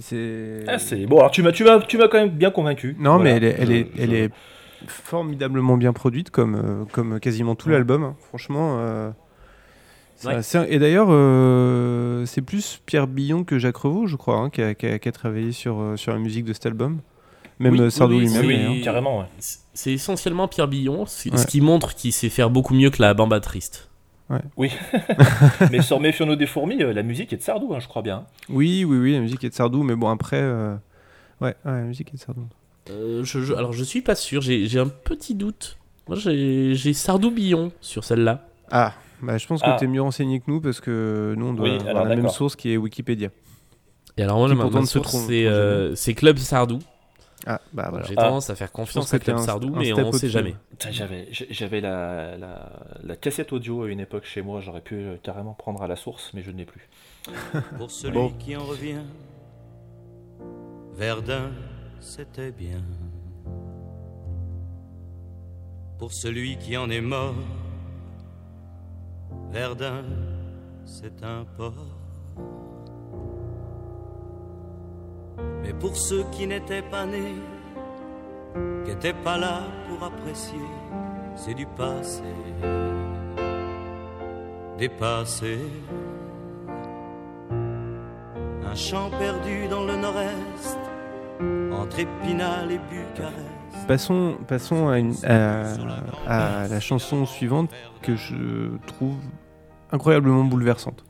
C'est. Ah, c'est bon. Alors tu m'as, tu m'as, tu m'as quand même bien convaincu. Non, Voilà. mais elle est, elle, Je- est, elle je- est formidablement bien produite, comme, euh, comme quasiment tout Ouais. l'album. hein. Franchement. euh, c'est Ouais. assez- Et d'ailleurs, euh, c'est plus Pierre Billon que Jacques Revaux, je crois, hein, qui, a, qui a- qui a travaillé sur, sur la musique de cet album. Même Oui, Sardou oui, lui-même. oui. carrément. Ouais. C'est essentiellement Pierre Billon, ce qui montre qu'il sait faire beaucoup mieux que la bamba triste. Oui. mais sur Méfions-nous des fourmis, euh, la musique est de Sardou, hein, je crois bien. Oui, oui, oui, la musique est de Sardou, mais bon, après. euh, Ouais, ouais, la musique est de Sardou. Euh, je, je- alors je suis pas sûr, j'ai un petit doute. Moi j'ai Sardou-Billon sur celle-là. Ah, bah, je pense que Ah. t'es mieux renseigné que nous parce que nous, on doit Oui, avoir alors la même source qui est Wikipédia. Et alors moi ma, ma source euh, c'est Club Sardou. Ah, bah voilà. J'ai Ah. tendance à faire confiance à Club Sardou, un mais on sait au-dessus. jamais. J'avais, j'avais la, la, la cassette audio à une époque chez moi, j'aurais pu euh, carrément prendre à la source, mais je ne l'ai plus. Pour celui Bon. qui en revient, Verdun, c'était bien. Pour celui qui en est mort, Verdun, c'est un port. Mais pour ceux qui n'étaient pas nés, qui n'étaient pas là pour apprécier, c'est du passé, dépassé. Un champ perdu dans le nord-est, entre Épinal et Bucarest. Passons, passons à, une- à- à la chanson suivante que je trouve incroyablement bouleversante.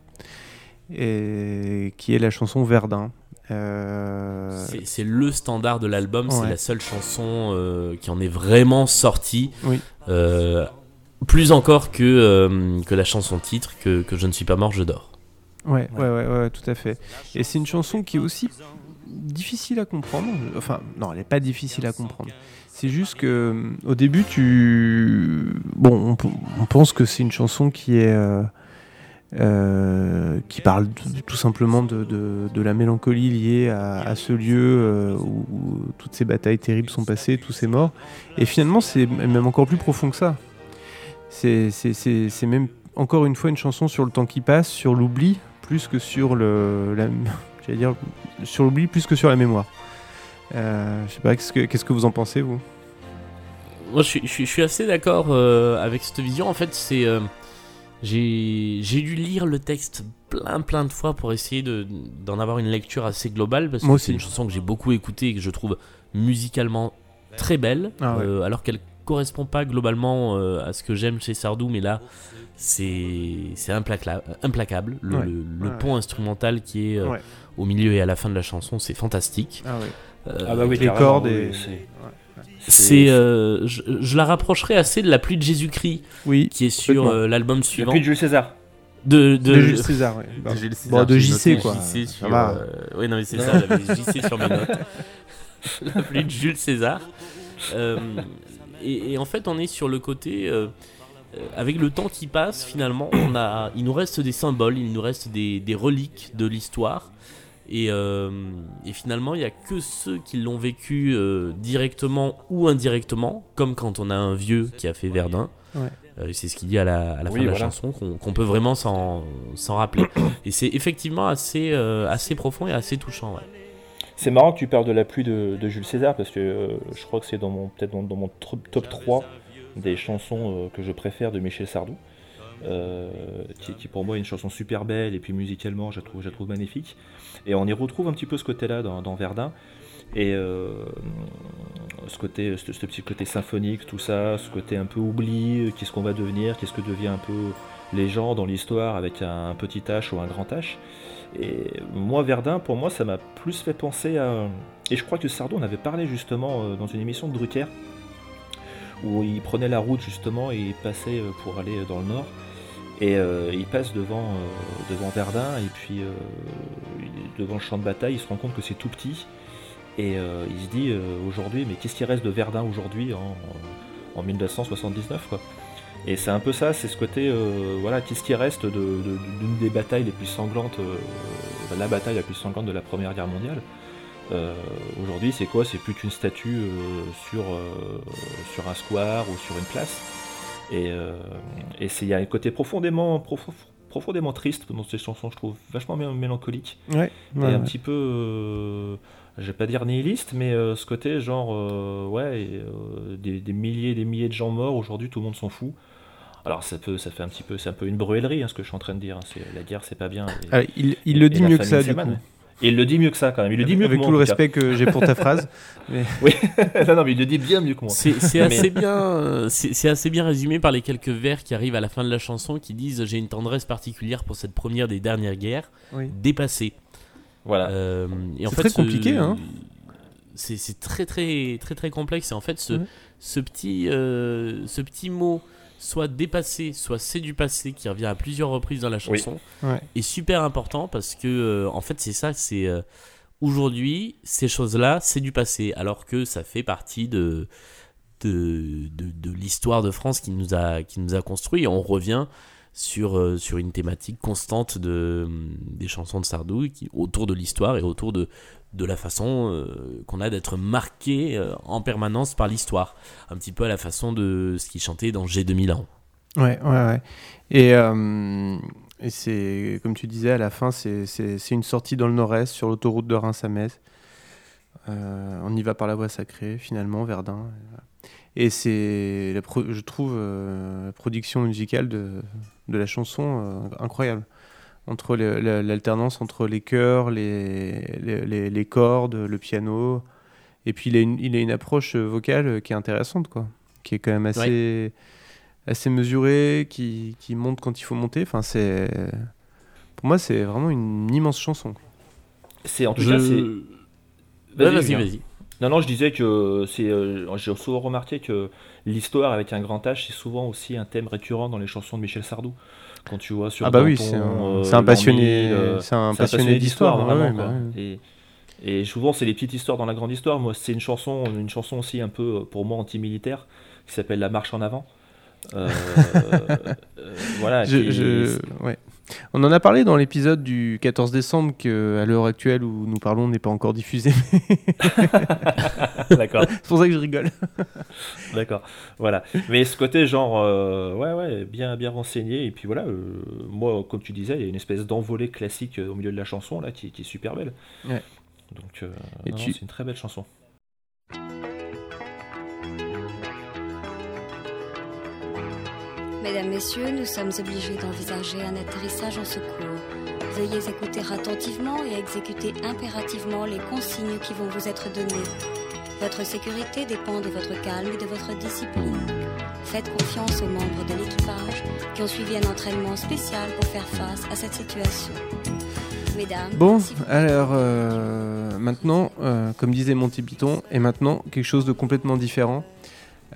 Et qui est la chanson Verdun. Euh, C'est- le standard de l'album, c'est la seule chanson euh, qui en est vraiment sortie. Oui. Euh, plus encore que, euh, que la chanson titre, que, que Je ne suis pas mort, je dors. Ouais, ouais, ouais, ouais, tout à fait. Et c'est une chanson qui est aussi difficile à comprendre. Enfin, non, elle n'est pas difficile à comprendre. C'est juste que au début, tu. Bon, on pense que c'est une chanson qui est. euh, qui parle tout, simplement de, de- la mélancolie liée à, ce lieu euh, où, toutes ces batailles terribles sont passées, tous ces morts. Et finalement, c'est même encore plus profond que ça. C'est même encore une fois une chanson sur le temps qui passe, sur l'oubli, plus que sur le, la, dire sur l'oubli, plus que sur la mémoire. Euh, je sais pas, qu'est-ce que, qu'est-ce que vous en pensez, vous? Moi, je je suis assez d'accord euh, avec cette vision. En fait, c'est. J'ai j'ai dû lire le texte plein plein de fois pour essayer de- d'en avoir une lecture assez globale parce que c'est une chanson que j'ai beaucoup écoutée et que je trouve musicalement très belle Ah ouais. euh, alors qu'elle correspond pas globalement euh, à ce que j'aime chez Sardou mais là c'est c'est implacable, implacable. Le, Ouais. le- le Ouais. pont instrumental qui est euh, Ouais. au milieu et à la fin de la chanson c'est fantastique Ah ouais. Euh, Ah bah oui, les cordes et- c'est- euh, je, je la rapprocherai assez de la pluie de Jésus-Christ Oui, qui est sur euh, l'album suivant puits de Jules César. de, de, Jules César. ouais. de Jules Bon, César, de JC, quoi. JC Ça sur, va. euh, Oui, non, mais c'est ça, j'avais JC sur mes notes. La pluie de Jules César. Euh, et, et en fait, on est sur le côté. euh, euh, avec le temps qui passe, finalement, on a, il nous reste des symboles, il nous reste des, des reliques de l'histoire. Et, euh, et finalement, il n'y a que ceux qui l'ont vécu euh, directement ou indirectement, comme quand on a un vieux qui a fait Verdun. Ouais. Euh, c'est ce qu'il dit à la, à la Oui, fin de la voilà. chanson, qu'on peut vraiment s'en rappeler. et c'est effectivement assez, euh, assez profond et assez touchant. ouais. C'est marrant que tu parles de la pluie de, de Jules César parce que euh, je crois que c'est dans mon peut-être dans, dans mon top 3 des chansons euh, que je préfère de Michel Sardou. Euh, qui, pour moi est une chanson super belle et puis musicalement je la trouve, magnifique. Et on y retrouve un petit peu ce côté-là dans, dans Verdun. Et euh, ce côté, ce, petit côté symphonique, tout ça, ce côté un peu oubli, euh, qu'est-ce qu'on va devenir, qu'est-ce que devient un peu les gens dans l'histoire avec un, petit H ou un grand H. Et moi, Verdun, pour moi, ça m'a plus fait penser à. Et je crois que Sardou en avait parlé justement dans une émission de Drucker, où il prenait la route justement et il passait pour aller dans le nord. Et euh, il passe devant, euh, devant Verdun, et puis euh, devant le champ de bataille, il se rend compte que c'est tout petit. Et euh, il se dit aujourd'hui, mais qu'est-ce qui reste de Verdun aujourd'hui en, en 1979 quoi? Et c'est un peu ça, c'est ce côté, voilà, qu'est-ce qui reste d'une des batailles les plus sanglantes, la bataille la plus sanglante de la Première Guerre mondiale. Aujourd'hui, c'est quoi? C'est plus qu'une statue sur, sur un square ou sur une place. Et, euh, et il y a un côté profondément, profo- profondément triste dans ces chansons, je trouve, vachement mé- mélancolique. Ouais, Et ouais, un ouais. petit peu, euh, je vais pas dire nihiliste, mais euh, ce côté genre, euh, ouais, et, euh, des, des milliers et des milliers de gens morts, aujourd'hui tout le monde s'en fout. Alors ça peut, ça fait un petit peu, c'est un peu une bruellerie hein, ce que je suis en train de dire. hein, La guerre c'est pas bien. et- Ah, il, il le dit mieux que ça, du coup. Et il le dit mieux que ça quand même. Il le dit mieux Avec que moi. tout le cas. respect que j'ai pour ta phrase. Oui. non, non, mais il le dit bien mieux que moi. C'est c'est Mais- assez bien, euh, c'est c'est assez bien résumé par les quelques vers qui arrivent à la fin de la chanson qui disent j'ai une tendresse particulière pour cette première des dernières guerres, Oui. dépassée. Voilà. Euh, et en C'est fait, très ce- compliqué, hein. C'est c'est très très très très complexe. Et en fait, ce, ce petit euh, ce petit mot, soit dépassé, soit c'est du passé, qui revient à plusieurs reprises dans la Oui. chanson, Ouais. est super important parce que euh, en fait c'est ça, c'est euh, aujourd'hui ces choses-là, c'est du passé, alors que ça fait partie de de, de, de l'histoire de France qui nous a qui nous a construit. Et on revient sur, euh, sur une thématique constante de, des chansons de Sardou autour de l'histoire et autour de, de la façon euh, qu'on a d'être marqué euh, en permanence par l'histoire. Un petit peu à la façon de ce qu'il chantait dans G2000 ans. Ouais, ouais, ouais. Et, euh, et c'est, comme tu disais, à la fin, c'est, une sortie dans le nord-est, sur l'autoroute de Reims à Metz. Euh, on y va par la voie sacrée, finalement, Verdun. Et c'est, je trouve, euh, la production musicale de, de la chanson euh, incroyable. Entre l'alternance entre les chœurs, les, les, les- les cordes, le piano. Et puis, il a une, il a une approche vocale qui est intéressante, quoi. Qui est quand même assez assez mesuré, qui, qui monte quand il faut monter. Enfin, c'est pour moi, c'est vraiment une immense chanson. C'est en tout Je- cas, c'est. Vas-y, vas-y. Non, non, je disais que c'est. euh, J'ai souvent remarqué que l'histoire avec un grand H, c'est souvent aussi un thème récurrent dans les chansons de Michel Sardou. Quand tu vois sur Ah bah oui, c'est un, euh, un passionné, euh, c'est un c'est un passionné d'histoire. ouais, ouais, bah ouais. Et, et souvent, c'est les petites histoires dans la grande histoire. Moi, c'est une chanson, une chanson aussi un peu euh, pour moi anti-militaire qui s'appelle La Marche en avant. Voilà. Je-. On en a parlé dans l'épisode du 14 décembre que à l'heure actuelle où nous parlons n'est pas encore diffusé. D'accord. c'est pour ça que je rigole. D'accord, voilà. Mais ce côté genre, euh, ouais, ouais, bien, bien renseigné. Et puis voilà, euh, moi, comme tu disais, il y a une espèce d'envolée classique euh, au milieu de la chanson là, qui, qui est super belle. Ouais. Donc, euh, tu- c'est une très belle chanson. Mesdames, Messieurs, nous sommes obligés d'envisager un atterrissage en secours. Veuillez écouter attentivement et exécuter impérativement les consignes qui vont vous être données. Votre sécurité dépend de votre calme et de votre discipline. Faites confiance aux membres de l'équipage qui ont suivi un entraînement spécial pour faire face à cette situation. Mesdames, Bon, si vous- alors euh, maintenant, euh, comme disait Monty Python, et maintenant quelque chose de complètement différent.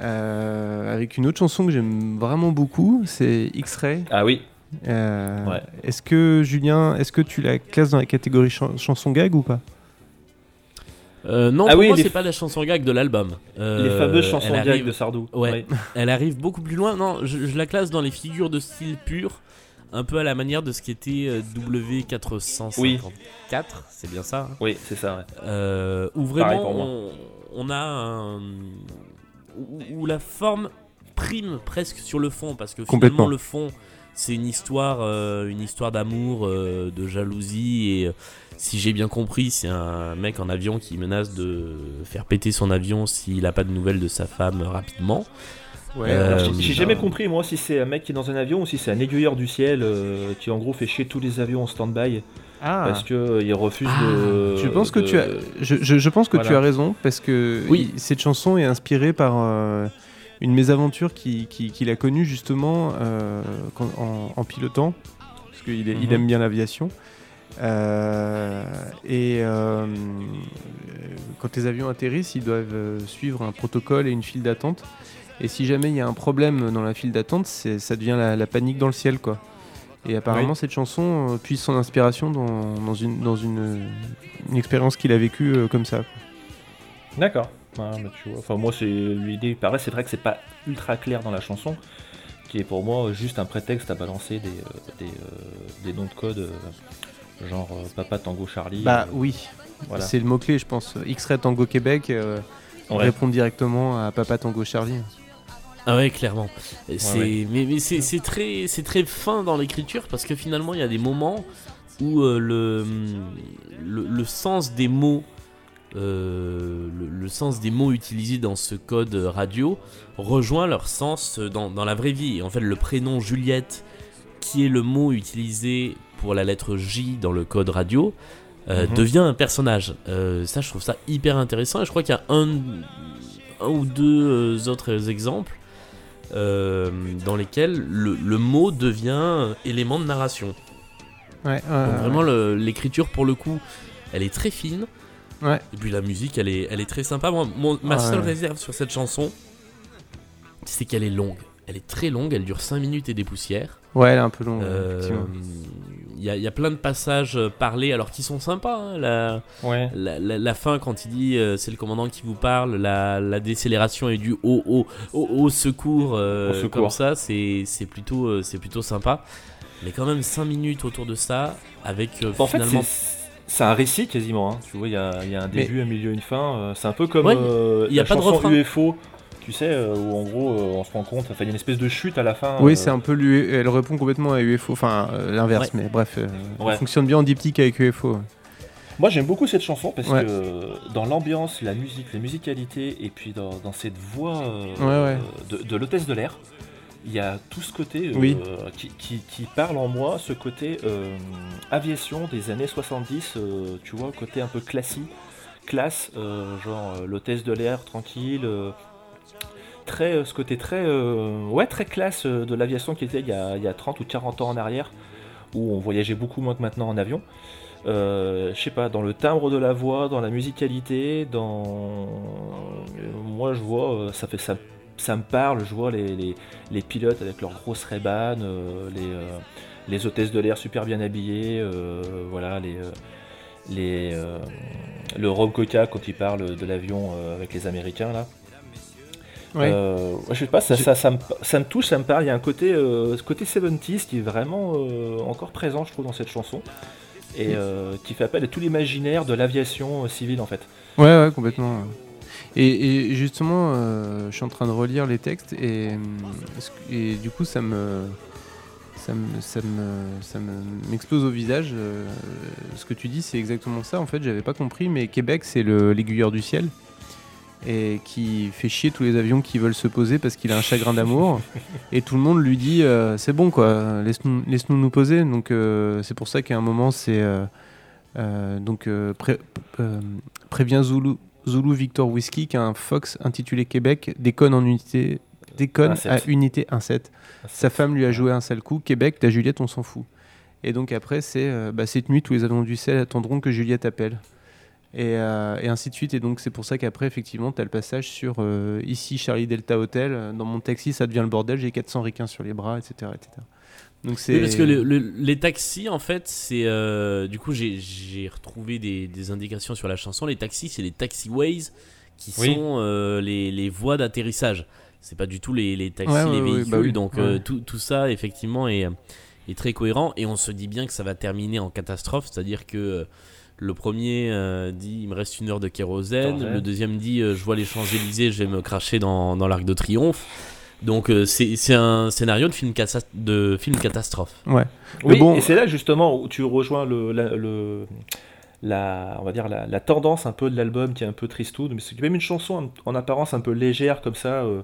Euh, avec une autre chanson que j'aime vraiment beaucoup, c'est X-Ray. Ah oui, Euh, Ouais. Est-ce que Julien, est-ce que tu la classes dans la catégorie chan- chanson gag ou pas? Euh, non, Ah pour oui, moi, c'est pas la chanson gag de l'album. les fameuses chansons gag de Sardou. Ouais. Elle arrive beaucoup plus loin. Non, je, je la classe dans les figures de style pur, un peu à la manière de ce qui était euh, W454. Oui. C'est bien ça. hein Oui, c'est ça. ouais. Euh, où vraiment pour moi. on, on a un, où, où la forme prime presque sur le fond parce que finalement le fond c'est une histoire euh, une histoire d'amour euh, de jalousie et euh, si j'ai bien compris c'est un mec en avion qui menace de faire péter son avion s'il a pas de nouvelles de sa femme rapidement Ouais. Euh, Alors, j'ai- jamais compris, moi, si c'est un mec qui est dans un avion ou si c'est un aiguilleur du ciel euh, qui, en gros, fait chier tous les avions en stand-by Ah. parce que euh, il refuse Ah. de. Je pense que tu as, je, je- je pense que tu as raison parce que Oui. il- cette chanson est inspirée par euh, une mésaventure qui- qui- qu'il a connue justement euh, quand- en, en pilotant parce qu'il Mhm. aime bien l'aviation. Euh, et euh, quand les avions atterrissent, ils doivent suivre un protocole et une file d'attente. Et si jamais il y a un problème dans la file d'attente, ça devient la, la panique dans le ciel, quoi. Et apparemment, cette chanson euh, puise son inspiration dans, dans une, dans une, une expérience qu'il a vécue euh, comme ça. D'accord. Tu vois, Enfin, moi, c'est l'idée. Pareil, c'est vrai que c'est pas ultra clair dans la chanson, qui est pour moi juste un prétexte à balancer des, euh, des, des noms de code, genre Papa Tango Charlie. Bah oui, voilà. c'est le mot-clé, je pense. X-Ray Tango Québec Ouais. répond directement à Papa Tango Charlie. Ah ouais, clairement. C'est, ouais. Mais, mais c'est, très, c'est très fin dans l'écriture parce que finalement, il y a des moments où euh, le, le, le sens des mots, euh, le, le sens des mots utilisés dans ce code radio rejoint leur sens dans, dans la vraie vie. Et en fait, le prénom Juliette, qui est le mot utilisé pour la lettre J dans le code radio, euh, Mhm. devient un personnage. Ça, je trouve ça hyper intéressant. Et je crois qu'il y a un, un ou deux autres exemples euh, dans lesquels le, le mot devient élément de narration. Ouais, Donc vraiment, l'écriture, pour le coup, elle est très fine. Ouais. Et puis la musique, elle est, elle est très sympa. Moi, mon- ma seule réserve sur cette chanson, c'est qu'elle est longue. Elle est très longue, elle dure 5 minutes et des poussières. Ouais, elle est un peu longue. Euh. Il y, y a plein de passages euh, parlés, alors qui sont sympas. hein, la, Ouais. la, la- la fin, quand il dit euh, c'est le commandant qui vous parle, la, la décélération et du secours, euh, Au secours. comme ça, c'est plutôt, euh, c'est plutôt sympa. Mais quand même 5 minutes autour de ça, avec En finalement. c'est c'est un récit quasiment. hein. Tu vois, il y a, y a un Mais- début, un milieu, une fin. C'est un peu comme Ouais, il y a pas de refrain. UFO. Tu sais, euh, où en gros, euh, on se rend compte, enfin, il y a une espèce de chute à la fin. Oui, euh, c'est un peu l'U- elle répond complètement à UFO, enfin l'inverse, Ouais. mais bref, Ouais. elle fonctionne bien en diptyque avec UFO. Moi, j'aime beaucoup cette chanson parce Ouais. que dans l'ambiance, la musique, la musicalité, et puis dans, dans cette voix euh, de, de l'hôtesse de l'air, il y a tout ce côté euh, Oui. qui, qui- qui parle en moi, ce côté euh, aviation des années 70, euh, tu vois, côté un peu classique, classe, genre l'hôtesse de l'air tranquille. Euh, ce côté très, euh, ouais, très classe euh, de l'aviation qui était il y, a, il y a 30 ou 40 ans en arrière, où on voyageait beaucoup moins que maintenant en avion. Je sais pas, dans le timbre de la voix, dans la musicalité, dans. Moi, je vois, ça fait ça, ça me parle. Je vois les, les, pilotes avec leurs grosses Ray-Ban, euh, les, les hôtesses de l'air super bien habillées, voilà, les. les le Rob Coca quand il parle de l'avion avec les Américains là. Ouais. Euh, je sais pas, ça, ça, ça, me, ça me touche, ça me parle. Il y a un côté, euh, ce côté 70s qui est vraiment euh, encore présent, je trouve, dans cette chanson. Et qui fait appel à tout l'imaginaire de l'aviation civile, en fait. Ouais, ouais, complètement. Et, et justement, je suis en train de relire les textes et, du coup, ça me, ça me, ça me, ça me- m'explose au visage. ce que tu dis, c'est exactement ça. En fait, j'avais pas compris, mais Québec, c'est le l'aiguilleur du ciel et qui fait chier tous les avions qui veulent se poser parce qu'il a un chagrin d'amour. Et tout le monde lui dit euh, c'est bon quoi laisse-nous laisse-nous nous poser. Donc euh, c'est pour ça qu'à un moment c'est euh, donc pré- prévient Zulu Zulu Victor Whisky qu'un Fox intitulé Québec déconne en unité déconne Un à unité 1-7 sa femme lui a joué un sale coup Québec la Juliette on s'en fout. Et donc après c'est bah, cette nuit tous les avions du ciel attendront que Juliette appelle et, euh, et ainsi de suite. Et donc, c'est pour ça qu'après, effectivement, tu as le passage sur euh, ici, Charlie Delta Hotel. euh, Dans mon taxi, ça devient le bordel. J'ai 400 ricains sur les bras, etc. etc. Donc. Oui, parce que le- le- les taxis, en fait, c'est. euh, du coup, j'ai- retrouvé des, des indications sur la chanson. Les taxis, c'est les taxiways qui Oui. sont les, les voies d'atterrissage. C'est pas du tout les, les taxis, Ouais, les ouais, véhicules. bah oui, Donc, ouais. tout, tout ça, effectivement, est, est très cohérent. Et on se dit bien que ça va terminer en catastrophe. C'est-à-dire que. Le premier euh, dit il me reste une heure de kérosène, le deuxième dit euh, je vois les Champs-Élysées, je vais me cracher dans, dans l'Arc de Triomphe. Donc euh, c'est c'est un scénario de film, cata- de film catastrophe. Ouais. Oui, Mais bon- et c'est là justement où tu rejoins le, la, le- la- on va dire la, la tendance un peu de l'album qui est un peu tristoude, mais c'est même une chanson en, en apparence un peu légère comme ça, euh,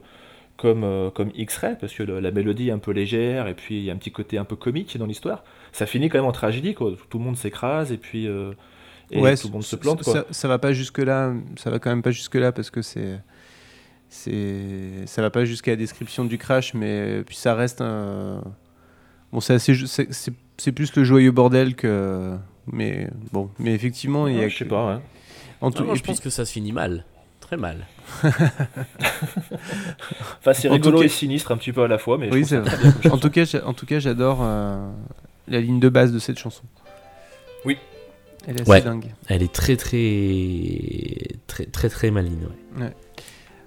comme, euh, comme X-Ray, parce que le- la mélodie est un peu légère et puis il y a un petit côté un peu comique dans l'histoire. Ça finit quand même en tragédie, quoi. Tout le monde s'écrase et puis euh, et ouais, tout le monde se ça- plante, quoi. Ça, ça va pas jusque-là. Ça va quand même pas jusque-là parce que c'est. c'est ça va pas jusqu'à la description du crash, mais puis ça reste un. Bon, c'est assez. c'est- plus le joyeux bordel que. Mais bon, mais effectivement, il y a. Je sais pas, ouais. En tout, moi, je puis- pense que ça se finit mal. Très mal. Enfin, c'est rigolo cas- et sinistre un petit peu à la fois, mais Oui, je très bien. En tout cas, en tout cas, j'adore euh, la ligne de base de cette chanson. Oui. Elle est assez Ouais. dingue. Elle est très très très très très maligne. ouais.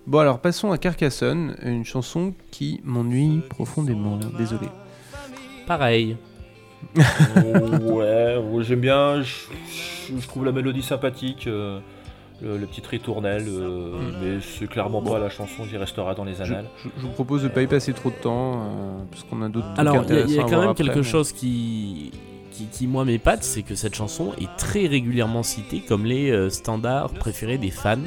Bon, alors passons à Carcassonne, une chanson qui m'ennuie profondément. Désolé. Pareil. ouais, ouais, j'aime bien. Je, je- je trouve la mélodie sympathique. euh, le, le petit ritournelle, euh, mais c'est clairement pas la chanson qui restera dans les annales. je- je vous propose de pas y passer trop de temps, euh, parce qu'on a d'autres Alors, il y a- y, a quand même après, quelque mais- chose qui, qui, qui, moi, m'épate, c'est que cette chanson est très régulièrement citée comme les euh, standards préférés des fans.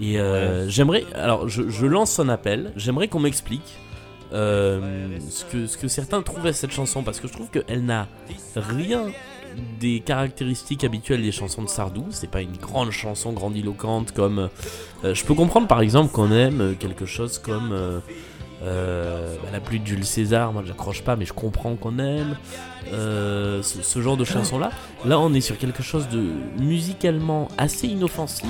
Et euh, j'aimerais, alors je, je lance un appel, j'aimerais qu'on m'explique euh, ce, que, ce que certains trouvent à cette chanson, parce que je trouve qu'elle n'a rien des caractéristiques habituelles des chansons de Sardou. C'est pas une grande chanson grandiloquente comme. euh, je peux comprendre par exemple qu'on aime quelque chose comme. Euh, bah, la pluie de Jules César, moi j'accroche pas, mais je comprends qu'on aime euh, ce, ce genre de chanson là. Là, on est sur quelque chose de musicalement assez inoffensif.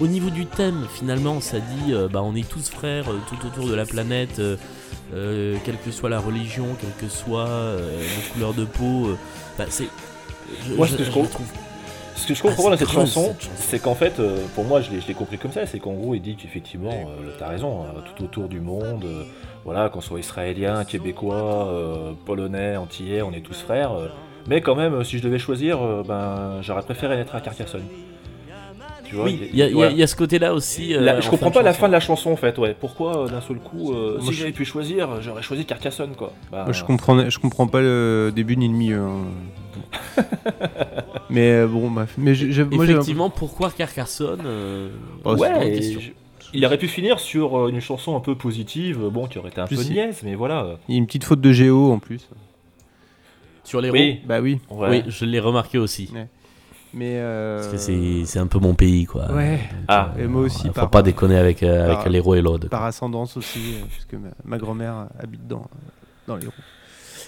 Au niveau du thème, finalement, ça dit euh, bah, on est tous frères tout autour de la planète, quelle que soit la religion, quelle que soit notre couleur de peau. bah, c'est. Moi, je- ce que je je trouve Ce que je comprends Ah, dans cette creuse, chanson, c'est qu'en fait, euh, pour moi, je l'ai compris comme ça, c'est qu'en gros, il dit qu'effectivement, euh, t'as raison, euh, tout autour du monde, euh, voilà, qu'on soit israélien, québécois, euh, polonais, antillais, on est tous frères. euh, mais quand même, si je devais choisir, euh, ben, j'aurais préféré naître à Carcassonne. Tu vois, Oui, il y, a- il y a- voilà. il y a ce côté-là aussi. euh, La- je comprends pas la fin de la chanson en fait, ouais. Pourquoi euh, d'un seul coup, euh, Moi, si j'avais pu choisir, j'aurais choisi Carcassonne quoi. Moi, je comprends, je comprends pas le début ni le milieu. hein. mais euh, bon, bref. Mais moi, Effectivement, pourquoi Carcassonne euh, Oh, Ouais, question. je- il aurait pu finir sur euh, une chanson un peu positive, bon, qui aurait été un Plus peu si- niaise, mais voilà. il y a une petite faute de géo en plus. Sur les Oui, Bah oui. ouais. Oui, je l'ai remarqué aussi. Ouais. Mais euh... Parce que c'est un peu mon pays, quoi. Ouais. Ah. Et moi aussi. Faut par- pas déconner avec, euh, avec l'héros et l'aude. Par ascendance aussi, puisque ma, ma grand-mère habite dans, dans les roues.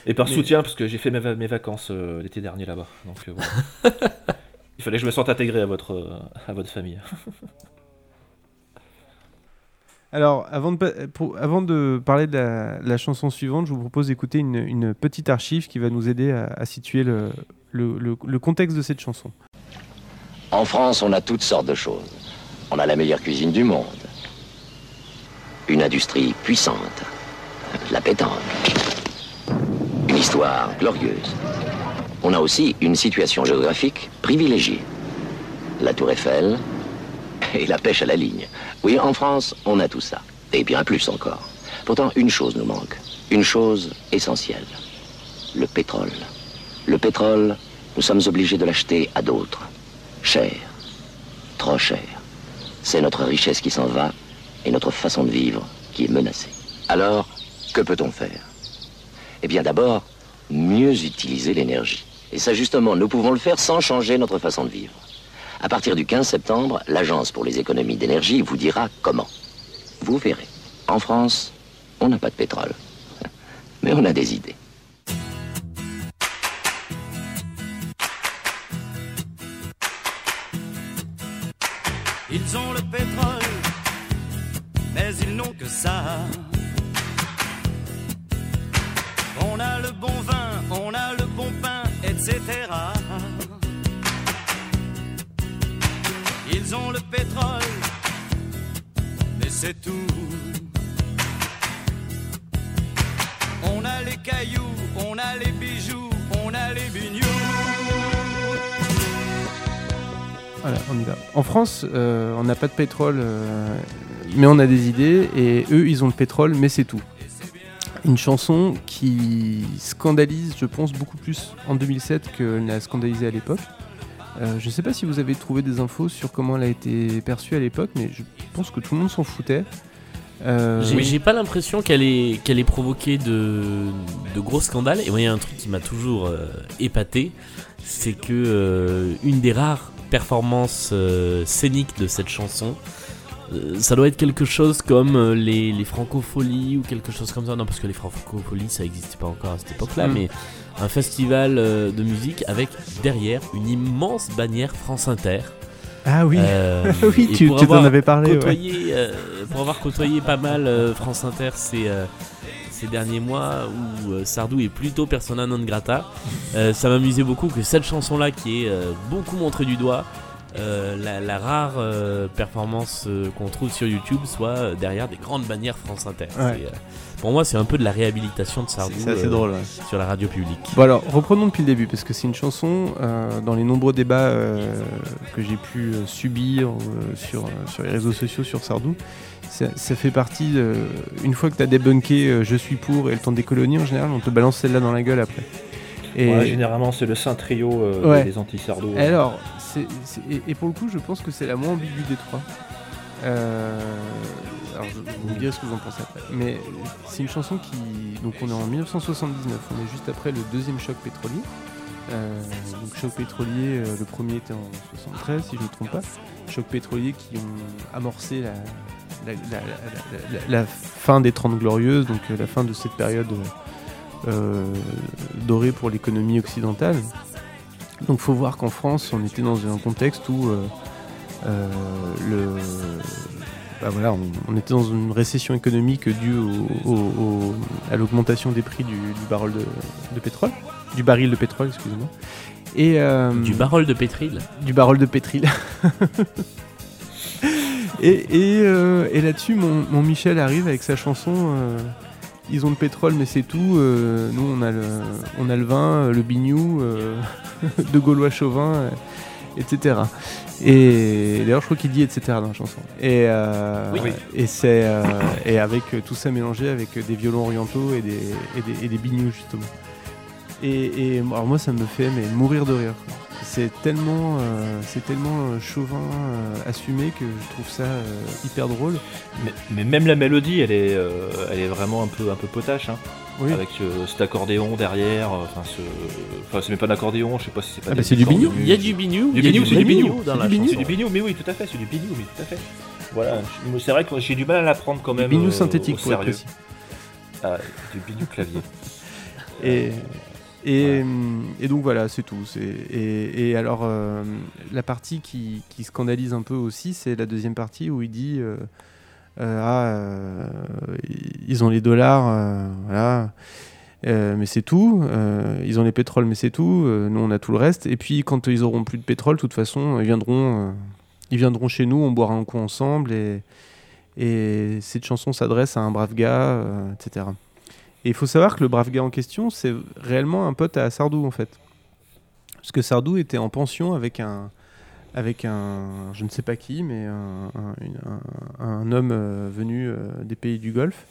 Et par Mais- soutien, parce que j'ai fait mes, va- mes vacances euh, l'été dernier là-bas. Donc euh, voilà. il fallait que je me sente intégré à votre, euh, à votre famille. Alors, avant de, pa- pour- avant de parler de la, la chanson suivante, je vous propose d'écouter une, une petite archive qui va nous aider à, à situer le, le- le- le contexte de cette chanson. En France, on a toutes sortes de choses. On a la meilleure cuisine du monde. Une industrie puissante. La pétanque. Histoire glorieuse. On a aussi une situation géographique privilégiée. La tour Eiffel et la pêche à la ligne. Oui, en France, on a tout ça. Et bien plus encore. Pourtant, une chose nous manque. Une chose essentielle. Le pétrole. Le pétrole, nous sommes obligés de l'acheter à d'autres. Cher. Trop cher. C'est notre richesse qui s'en va et notre façon de vivre qui est menacée. Alors, que peut-on faire? Eh bien d'abord, mieux utiliser l'énergie. Et ça justement, nous pouvons le faire sans changer notre façon de vivre. À partir du 15 septembre, l'Agence pour les économies d'énergie vous dira comment. Vous verrez. En France, on n'a pas de pétrole. Mais on a des idées. Ils ont le pétrole, mais ils n'ont que ça. On a le bon vin, on a le bon pain, etc. Ils ont le pétrole, mais c'est tout. On a les cailloux, on a les bijoux, on a les bignous. Voilà, on y va. En France, euh, on n'a pas de pétrole, euh, mais on a des idées, et eux, ils ont le pétrole, mais c'est tout. Une chanson qui scandalise, je pense, beaucoup plus en 2007 qu'elle n'a scandalisé à l'époque. Euh, je ne sais pas si vous avez trouvé des infos sur comment elle a été perçue à l'époque, mais je pense que tout le monde s'en foutait. Euh, J'ai pas l'impression qu'elle ait, qu'elle ait provoqué de, de gros scandales. Et moi, il y a un truc qui m'a toujours euh, épaté, c'est que euh, une des rares performances scéniques de cette chanson, euh, ça doit être quelque chose comme euh, les, les francopholies ou quelque chose comme ça. Non, parce que les francopholies, ça n'existait pas encore à cette époque-là, Mm. mais un festival euh, de musique avec derrière une immense bannière France Inter. Ah oui, oui tu, tu t'en avoir avais parlé. côtoyé, pour avoir côtoyé pas mal France Inter ces, ces derniers mois où euh, Sardou est plutôt persona non grata, euh, ça m'amusait beaucoup que cette chanson-là qui est euh, beaucoup montrée du doigt, euh, la, la rare euh, performance euh, qu'on trouve sur YouTube soit derrière des grandes bannières France Inter. Ouais. Euh, pour moi, c'est un peu de la réhabilitation de Sardou C'est assez euh, drôle. ouais. sur la radio publique. Bon alors, reprenons depuis le début, parce que c'est une chanson, euh, dans les nombreux débats euh, que j'ai pu euh, subir euh, sur, euh, sur les réseaux sociaux sur Sardou, ça, ça fait partie, de- une fois que tu as débunké euh, Je suis pour et le temps des colonies, en général, on te balance celle-là dans la gueule après. Et, Ouais, généralement, c'est le saint trio euh, Ouais. des et pour le coup, je pense que c'est la moins ambiguë des trois. Euh, alors, je, vous me direz ce que vous en pensez après. Mais c'est une chanson qui. Donc, on est en 1979, on est juste après le deuxième choc pétrolier. Euh, donc choc pétrolier, euh, le premier était en 73 si je ne me trompe pas. Choc pétrolier qui ont amorcé la, fin des 30 glorieuses, donc la fin de cette période dorée pour l'économie occidentale. Donc faut voir qu'en France, on était dans un contexte où euh, euh, le, bah voilà, on, on était dans une récession économique due au- au- au- à l'augmentation des prix du, du baril de, de pétrole, du baril de pétrole, excusez-moi. Et euh, Du barol de pétril. du baril de pétril. et et, euh, et là-dessus, mon, mon Michel arrive avec sa chanson. Ils ont le pétrole, mais c'est tout. euh, nous, on a le, on a le vin, euh, le bignou, euh, de Gaulois chauvin, euh, etc. Et d'ailleurs, je crois qu'il dit etc. dans la chanson. Et, Oui. Et c'est et avec tout ça mélangé avec des violons orientaux et des, et des, et des bignoux justement. Et, et alors moi, ça me fait mais mourir de rire. quoi. C'est tellement, euh, c'est tellement euh, chauvin euh, assumé que je trouve ça euh, hyper drôle. Mais, mais même la mélodie, elle est, euh, elle est vraiment un peu, un peu potache, hein, Oui. avec euh, cet accordéon derrière. euh, Enfin, ce, enfin, c'est même pas un accordéon, je sais pas si c'est pas. Ah bah, c'est du bignou. Il y a du bignou. Du bignou, c'est du bignou. dans C'est la du bignou, chanson. c'est du bignou, mais oui, tout à fait, c'est du bignou, mais tout à fait. Voilà, je- c'est vrai que j'ai du mal à la prendre quand Du même. bignou euh, synthétique au pour être sérieux. précis. Ah, du bignou clavier. Et, et, et donc voilà, c'est tout. Et, et alors, euh, la partie qui, qui scandalise un peu aussi, c'est la deuxième partie où il dit euh, euh, Ah, ils ont les dollars, voilà. Mais c'est tout. Ils ont les pétroles, mais c'est tout. Nous, on a tout le reste. Et puis, quand ils auront plus de pétrole, de toute façon, ils viendront, ils viendront chez nous, on boira un coup ensemble. Et, et cette chanson s'adresse à un brave gars, etc. Et il faut savoir que le brave gars en question, c'est réellement un pote à Sardou, en fait. Parce que Sardou était en pension avec un, avec un, je ne sais pas qui, mais un, homme euh, venu euh, des pays du Golfe,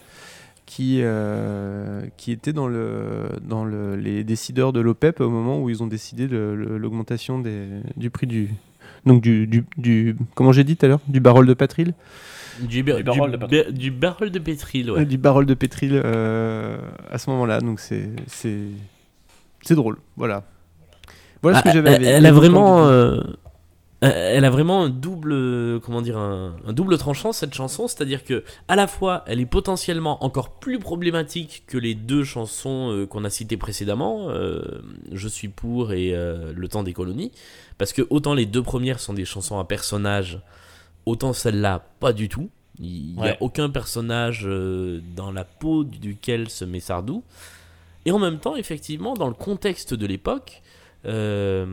qui, euh, qui était dans, le, dans le, les décideurs de l'OPEP au moment où ils ont décidé l'augmentation du prix du, donc du, du, comment j'ai dit tout à l'heure, du barrel de pétril. Du, bar- Du barol de pétril. ba- du barol de pétril, Ouais, du barrel de pétril euh, à ce moment-là. Donc c'est c'est c'est drôle. Voilà. Voilà ce que Ah, j'avais. elle, elle a vraiment, euh, elle a vraiment un double, comment dire, un, un double tranchant cette chanson, c'est-à-dire que à la fois, elle est potentiellement encore plus problématique que les deux chansons euh, qu'on a citées précédemment, euh, Je suis pour et euh, Le temps des colonies, parce que autant les deux premières sont des chansons à personnages, autant celle-là pas du tout. Il n'y a aucun personnage euh, dans la peau duquel se met Sardou. Et en même temps, effectivement, dans le contexte de l'époque, euh,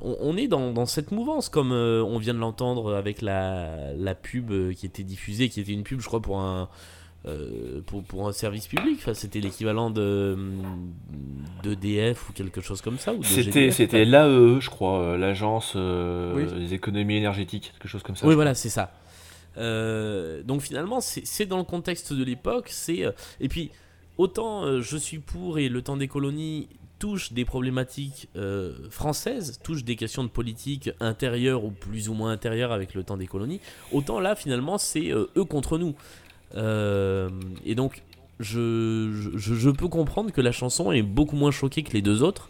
on, on est dans, dans cette mouvance, comme euh, on vient de l'entendre avec la, la pub qui était diffusée, qui était une pub, je crois, pour un, euh, pour, pour un service public. Enfin, c'était l'équivalent de d'EDF ou quelque chose comme ça. C'était, c'était l'AEE, je crois, euh, l'agence euh, Oui. des économies énergétiques, quelque chose comme ça. Oui, voilà, c'est ça. Euh, donc finalement, c'est dans le contexte de l'époque. C'est et puis autant je suis pour et le temps des colonies touche des problématiques euh, françaises, touche des questions de politique intérieure ou plus ou moins intérieure avec le temps des colonies. Autant là, finalement, c'est euh, eux contre nous. Euh, et donc, je, je, je peux comprendre que la chanson est beaucoup moins choquée que les deux autres.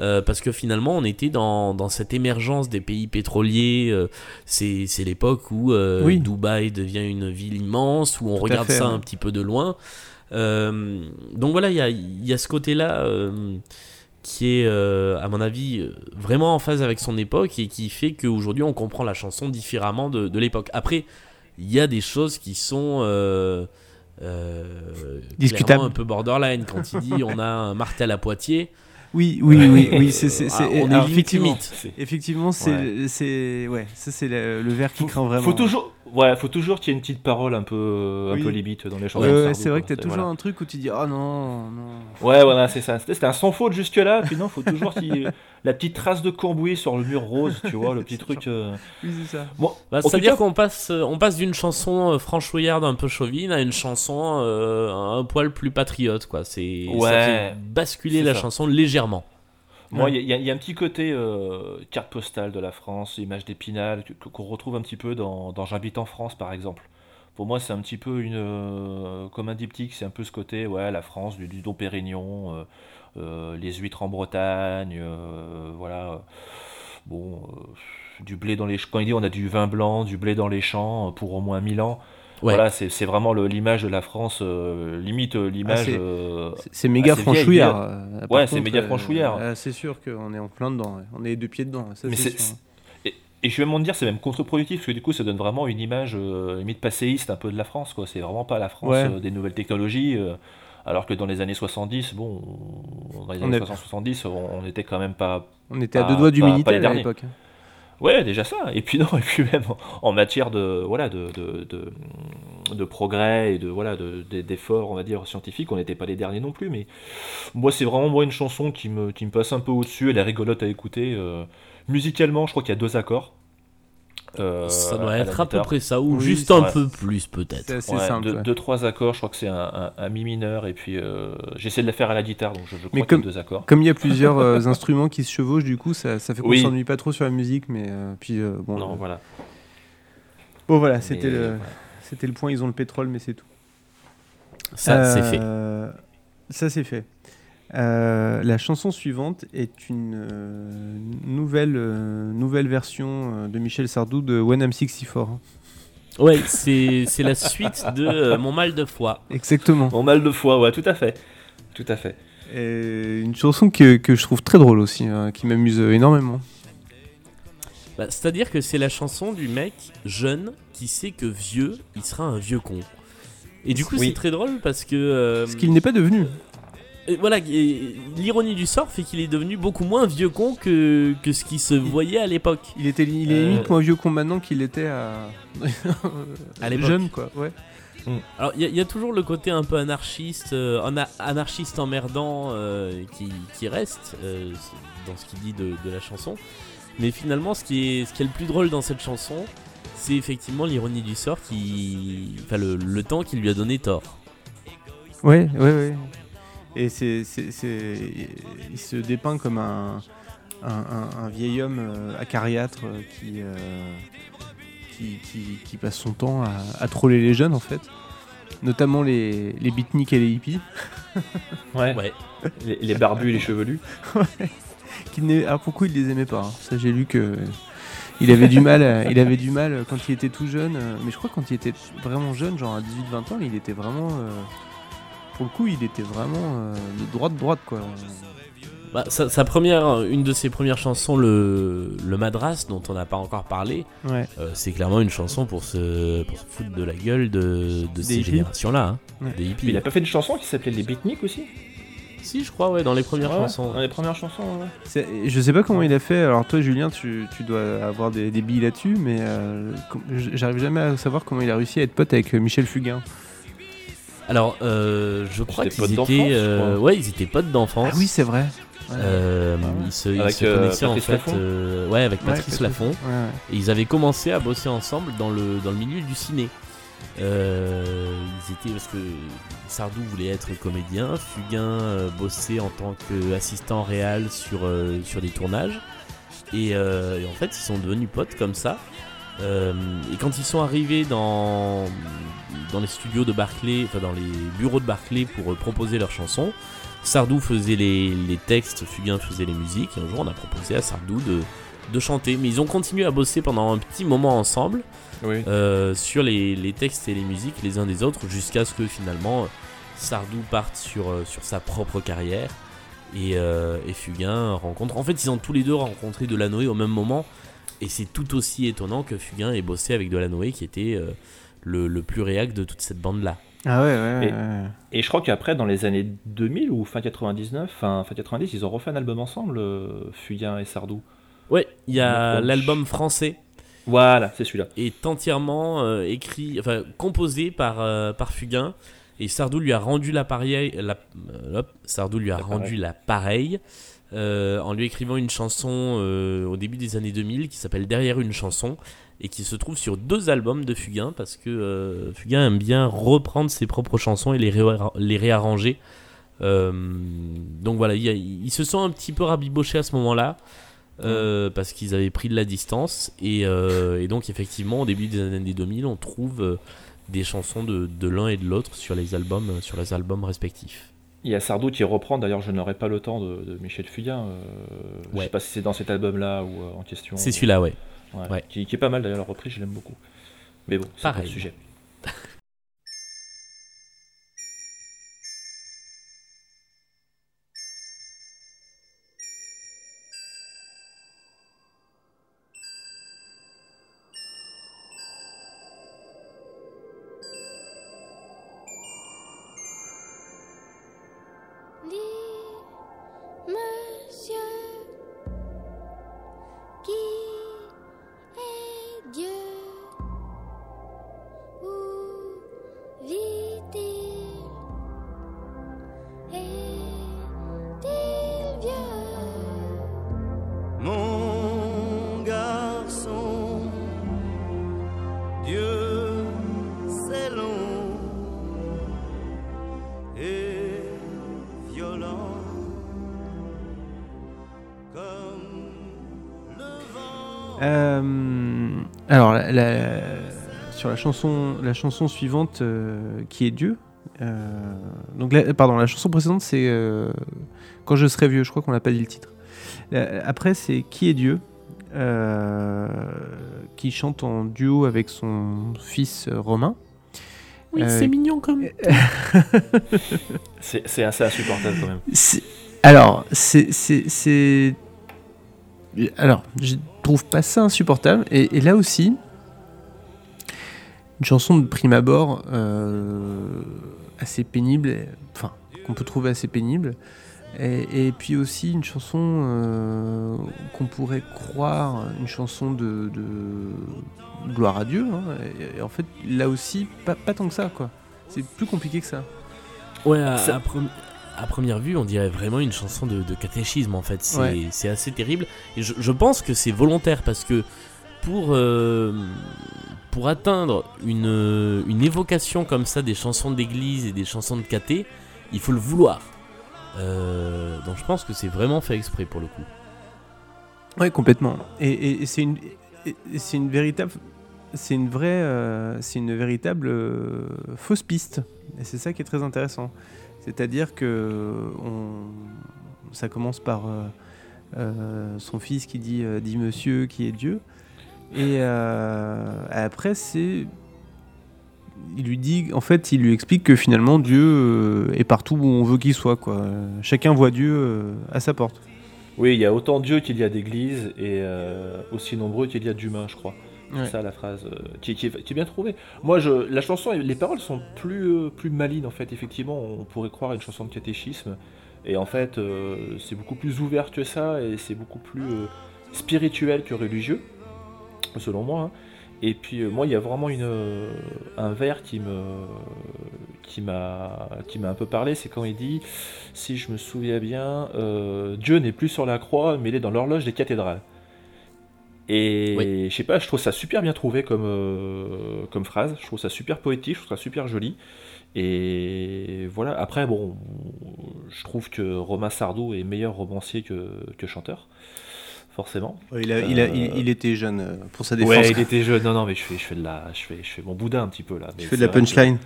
euh, parce que finalement, on était dans, dans cette émergence des pays pétroliers. euh, c'est l'époque où euh, Oui. Dubaï devient une ville immense, où on Tout regarde fait, ça ouais. un petit peu de loin. Donc voilà, il y a, y a ce côté-là qui est, à mon avis, vraiment en phase avec son époque et qui fait qu'aujourd'hui on comprend la chanson différemment de, de l'époque. Après, il y a des choses qui sont euh, euh, Discutables. un peu borderline. Quand il dit on a un martel à Poitiers, Oui, oui, oui, oui. C'est c'est- c'est- on est alors, limite, effectivement. limite. C'est- Effectivement, c'est c'est ouais, ça c'est le, le verre qui craint vraiment. Faut toujours, ouais, faut toujours qu'il y ait une petite parole un peu, un Oui. peu limite dans les chansons. Ouais, c'est vrai quoi. que t'as toujours voilà. un truc où tu dis oh non non. Ouais, voilà, c'est ça. C'était un sans faute jusque là. Puis non, faut toujours qu'il y ait la petite trace de cambouis sur le mur rose, tu vois, le petit truc. euh. Oui c'est ça. Bon, Bah, tout C'est-à-dire cas- qu'on passe, euh, on passe d'une chanson euh, franchouillarde un peu chauvine à une chanson euh, un poil plus patriote, quoi. C'est ça fait basculer la ça. chanson légèrement. Moi, il y, a- il y a un petit côté euh, carte postale de la France, image d'épinal, qu'on retrouve un petit peu dans, dans J'habite en France, par exemple. Pour moi, c'est un petit peu une. euh, comme un diptyque, c'est un peu ce côté, ouais, la France, du, du Dom Pérignon, euh, les huîtres en Bretagne, voilà. Bon, du blé dans les champs. Quand il dit on a du vin blanc, du blé dans les champs pour au moins 1000 ans. Ouais. Voilà, c'est vraiment l'image de la France, euh, limite euh, l'image. c'est- euh, C'est- méga franchouillard. Ouais, c'est méga franchouillard. c'est sûr qu'on est en plein dedans. ouais. On est deux pieds dedans. Ça, Mais. Et, et je vais même dire, c'est même contre-productif, parce que du coup, ça donne vraiment une image limite passéiste un peu de la France, quoi. C'est vraiment pas la France Ouais. des nouvelles technologies, alors que dans les années 70, bon, on- dans les années est- 60-70, on, on était quand même pas. On était à pas- deux doigts du les à l'époque. Ouais, déjà ça. Et puis non, et puis même en, matière de voilà de, de, de, progrès et de voilà de- de- d'efforts, on va dire scientifiques, on n'était pas les derniers non plus. Mais moi, c'est vraiment moi une chanson qui me qui me passe un peu au-dessus. Elle est rigolote à écouter. euh, musicalement, je crois qu'il y a deux accords. Euh, Ça à doit être à peu près ça, ou Oui, juste un vrai. peu plus peut-être. C'est assez Ouais, simple. deux, ouais. deux, trois accords, je crois que c'est un, un- un mi mineur et puis euh, j'essaie de la faire à la guitare donc je, je crois Mais qu'il y a comme- deux accords. Comme il y a plusieurs euh, instruments qui se chevauchent, du coup, ça, ça fait qu'on Oui. s'ennuie pas trop sur la musique. Mais euh, puis euh, bon, Non, euh, voilà. bon voilà, c'était le, c'était le point. Ils ont le pétrole, mais c'est tout. Ça, c'est fait. Euh, Ça c'est fait. Euh, la chanson suivante est une euh, nouvelle, euh, nouvelle version euh, de Michel Sardou de When I'm 64. hein. Ouais, c'est c'est la suite de euh, Mon mal de foie. Exactement. Mon mal de foi, ouais, tout à fait. Tout à fait. Et une chanson que, que je trouve très drôle aussi, hein, qui m'amuse énormément. Bah, C'est-à-dire que c'est la chanson du mec jeune qui sait que vieux, il sera un vieux con. Et du coup, Oui. c'est très drôle parce que. euh, Ce qu'il n'est pas devenu. Et voilà, l'ironie du sort fait qu'il est devenu beaucoup moins vieux con que, que ce qui se voyait à l'époque. Il, était, il est Euh, limite moins vieux con maintenant qu'il était à, À l'époque. jeune, quoi. Ouais. Alors, il y, a- il y a toujours le côté un peu anarchiste, euh, ana- anarchiste emmerdant euh, qui, qui reste euh, dans ce qu'il dit de, de la chanson. Mais finalement, ce qui, est, ce qui est le plus drôle dans cette chanson, c'est effectivement l'ironie du sort qui. Enfin, le, le temps qui lui a donné tort. Ouais, ouais, ouais. Et c'est, c'est, c'est- il se dépeint comme un, un, un- un vieil homme euh, acariâtre euh, qui, euh, qui, qui, qui passe son temps à, à troller les jeunes en fait. Notamment les, les beatniks et les hippies. Ouais. Ouais. Les, les barbus et les chevelus. Qui n'est- Alors pourquoi il les aimait pas hein. Ça j'ai lu que il avait du mal, à- il avait du mal quand il était tout jeune. euh, Mais je crois que quand il était vraiment jeune, genre à 18-20 ans, il était vraiment, euh, pour le coup, il était vraiment euh, de droite droite quoi. Bah, sa, sa première, une de ses premières chansons, le, le Madras, dont on n'a pas encore parlé, Ouais. euh, c'est clairement une chanson pour se, pour se foutre de la gueule de, de ces générations-là. hein, Ouais. Des hippies. Il a pas fait une chanson qui s'appelait Les Beatniks aussi? Si, je crois, ouais, dans les premières Ouais, chansons. Dans les premières chansons, ouais. C'est- Je sais pas comment il a fait. Alors toi, Julien, tu, tu dois avoir des, des billes là-dessus, mais euh, j'arrive jamais à savoir comment il a réussi à être pote avec euh, Michel Fugain. Alors, euh, je crois qu'ils étaient, euh, crois. ouais, ils étaient potes d'enfance. Ah oui, c'est vrai. Euh, Ah ouais. ils se, ils Avec, se euh, connaissaient en fait, euh, ouais, avec Patrice. Ouais, ouais. Et ils avaient commencé à bosser ensemble dans le, dans le milieu du ciné. Euh, ils étaient parce que Sardou voulait être comédien, Fugain euh, bossait en tant qu'assistant réel sur, euh, sur des tournages. Et, euh, et en fait, ils sont devenus potes comme ça. Euh, et quand ils sont arrivés dans, dans les studios de Barclay, enfin dans les bureaux de Barclay pour euh, proposer leurs chansons, Sardou faisait les, les textes, Fugain faisait les musiques. Et un jour, on a proposé à Sardou de, de chanter. Mais ils ont continué à bosser pendant un petit moment ensemble Oui. euh, sur les, les textes et les musiques les uns des autres jusqu'à ce que finalement Sardou parte sur, sur sa propre carrière et, et Fugain rencontre. En fait, ils ont tous les deux rencontré Delanoë au même moment et c'est tout aussi étonnant que Fugain ait bossé avec Delanoë qui était euh, le, le plus réac de toute cette bande là. Ah ouais, ouais, Et- ouais. Et je crois qu'après, dans les années 2000 ou fin 99, fin, fin 90, ils ont refait un album ensemble, euh, Fugain et Sardou. Ouais, il y a l'album français Voilà, c'est celui-là. est entièrement euh, écrit, enfin composé par, euh, par Fugain. Et Sardou lui a rendu l'appareil, la, euh, hop, Sardou lui a rendu l'appareil euh, en lui écrivant une chanson euh, au début des années 2000 qui s'appelle Derrière une chanson et qui se trouve sur deux albums de Fugain parce que euh, Fugain aime bien reprendre ses propres chansons et les, les réarranger. Euh, donc voilà, ils se sont un petit peu rabibochés à ce moment-là. parce qu'ils avaient pris de la distance et, et donc effectivement au début des années 2000 on trouve des chansons de, de l'un et de l'autre sur les albums sur les albums respectifs. Il y a Sardou qui reprend, d'ailleurs je n'aurai pas le temps de, de Michel Fugain. Euh, Je Ouais. sais pas si c'est dans cet album-là ou euh, en question. C'est celui-là, ouais. Qui, qui est pas mal d'ailleurs, la reprise, je l'aime beaucoup. Mais bon, c'est pas le sujet. La- la- sur la chanson, la chanson suivante, euh, qui est Dieu. euh, donc, la- pardon, la chanson précédente, c'est euh, Quand je serai vieux. Je crois qu'on n'a pas dit le titre. Après, c'est Qui est Dieu, euh, qui chante en duo avec son fils Romain. Oui, Euh, c'est mignon comme. C'est c'est assez insupportable quand même. Alors, c'est. Alors, je trouve pas ça insupportable. Et, et là aussi, une chanson de prime abord euh, assez pénible, enfin, qu'on peut trouver assez pénible. Et, et puis aussi une chanson euh, qu'on pourrait croire une chanson de, de gloire à Dieu. hein. Et, et en fait, là aussi, pas, pas tant que ça, quoi. C'est plus compliqué que ça. Ouais, à, Ça- à premi- à première vue, on dirait vraiment une chanson de, de catéchisme en fait. C'est Ouais. c'est assez terrible. Et je, je pense que c'est volontaire parce que pour, euh, pour atteindre une, une évocation comme ça des chansons d'église et des chansons de caté, il faut le vouloir. Euh, donc je pense que c'est vraiment fait exprès pour le coup. Oui, complètement. Et, c'est une, c'est une véritable, c'est une vraie, euh, c'est une véritable euh, fausse piste. Et c'est ça qui est très intéressant. C'est-à-dire que ça commence par son fils qui dit, dit Monsieur, qui est Dieu, et euh, après c'est il lui dit, en fait, il lui explique que finalement Dieu euh, est partout où on veut qu'il soit. Quoi. Chacun voit Dieu euh, à sa porte. Oui, il y a autant Dieu qu'il y a d'églises et euh, aussi nombreux qu'il y a d'humains, je crois. Ouais. C'est ça la phrase euh, qui, qui est, qui est bien trouvée. Moi, je, la chanson, les paroles sont plus, euh, plus malines en fait. Effectivement, on pourrait croire à une chanson de catéchisme. Et en fait, c'est beaucoup plus ouvert que ça et c'est beaucoup plus spirituel que religieux, selon moi. hein. Et puis, euh, moi, il y a vraiment une, euh, un vers qui me qui m'a qui m'a un peu parlé, c'est quand il dit, si je me souviens bien, euh, Dieu n'est plus sur la croix, mais il est dans l'horloge des cathédrales. Et je sais pas, je trouve ça super bien trouvé comme, comme phrase, je trouve ça super poétique, je trouve ça super joli. Et voilà, après, bon, je trouve que Romain Sardou est meilleur romancier que, que chanteur, forcément. Il, a- il a- Euh, il- il était jeune euh, pour sa défense. Ouais, il était jeune. Non, non, mais je fais, je fais de la, je fais, je fais mon boudin un petit peu là. Mais Tu fais de la que- punchline.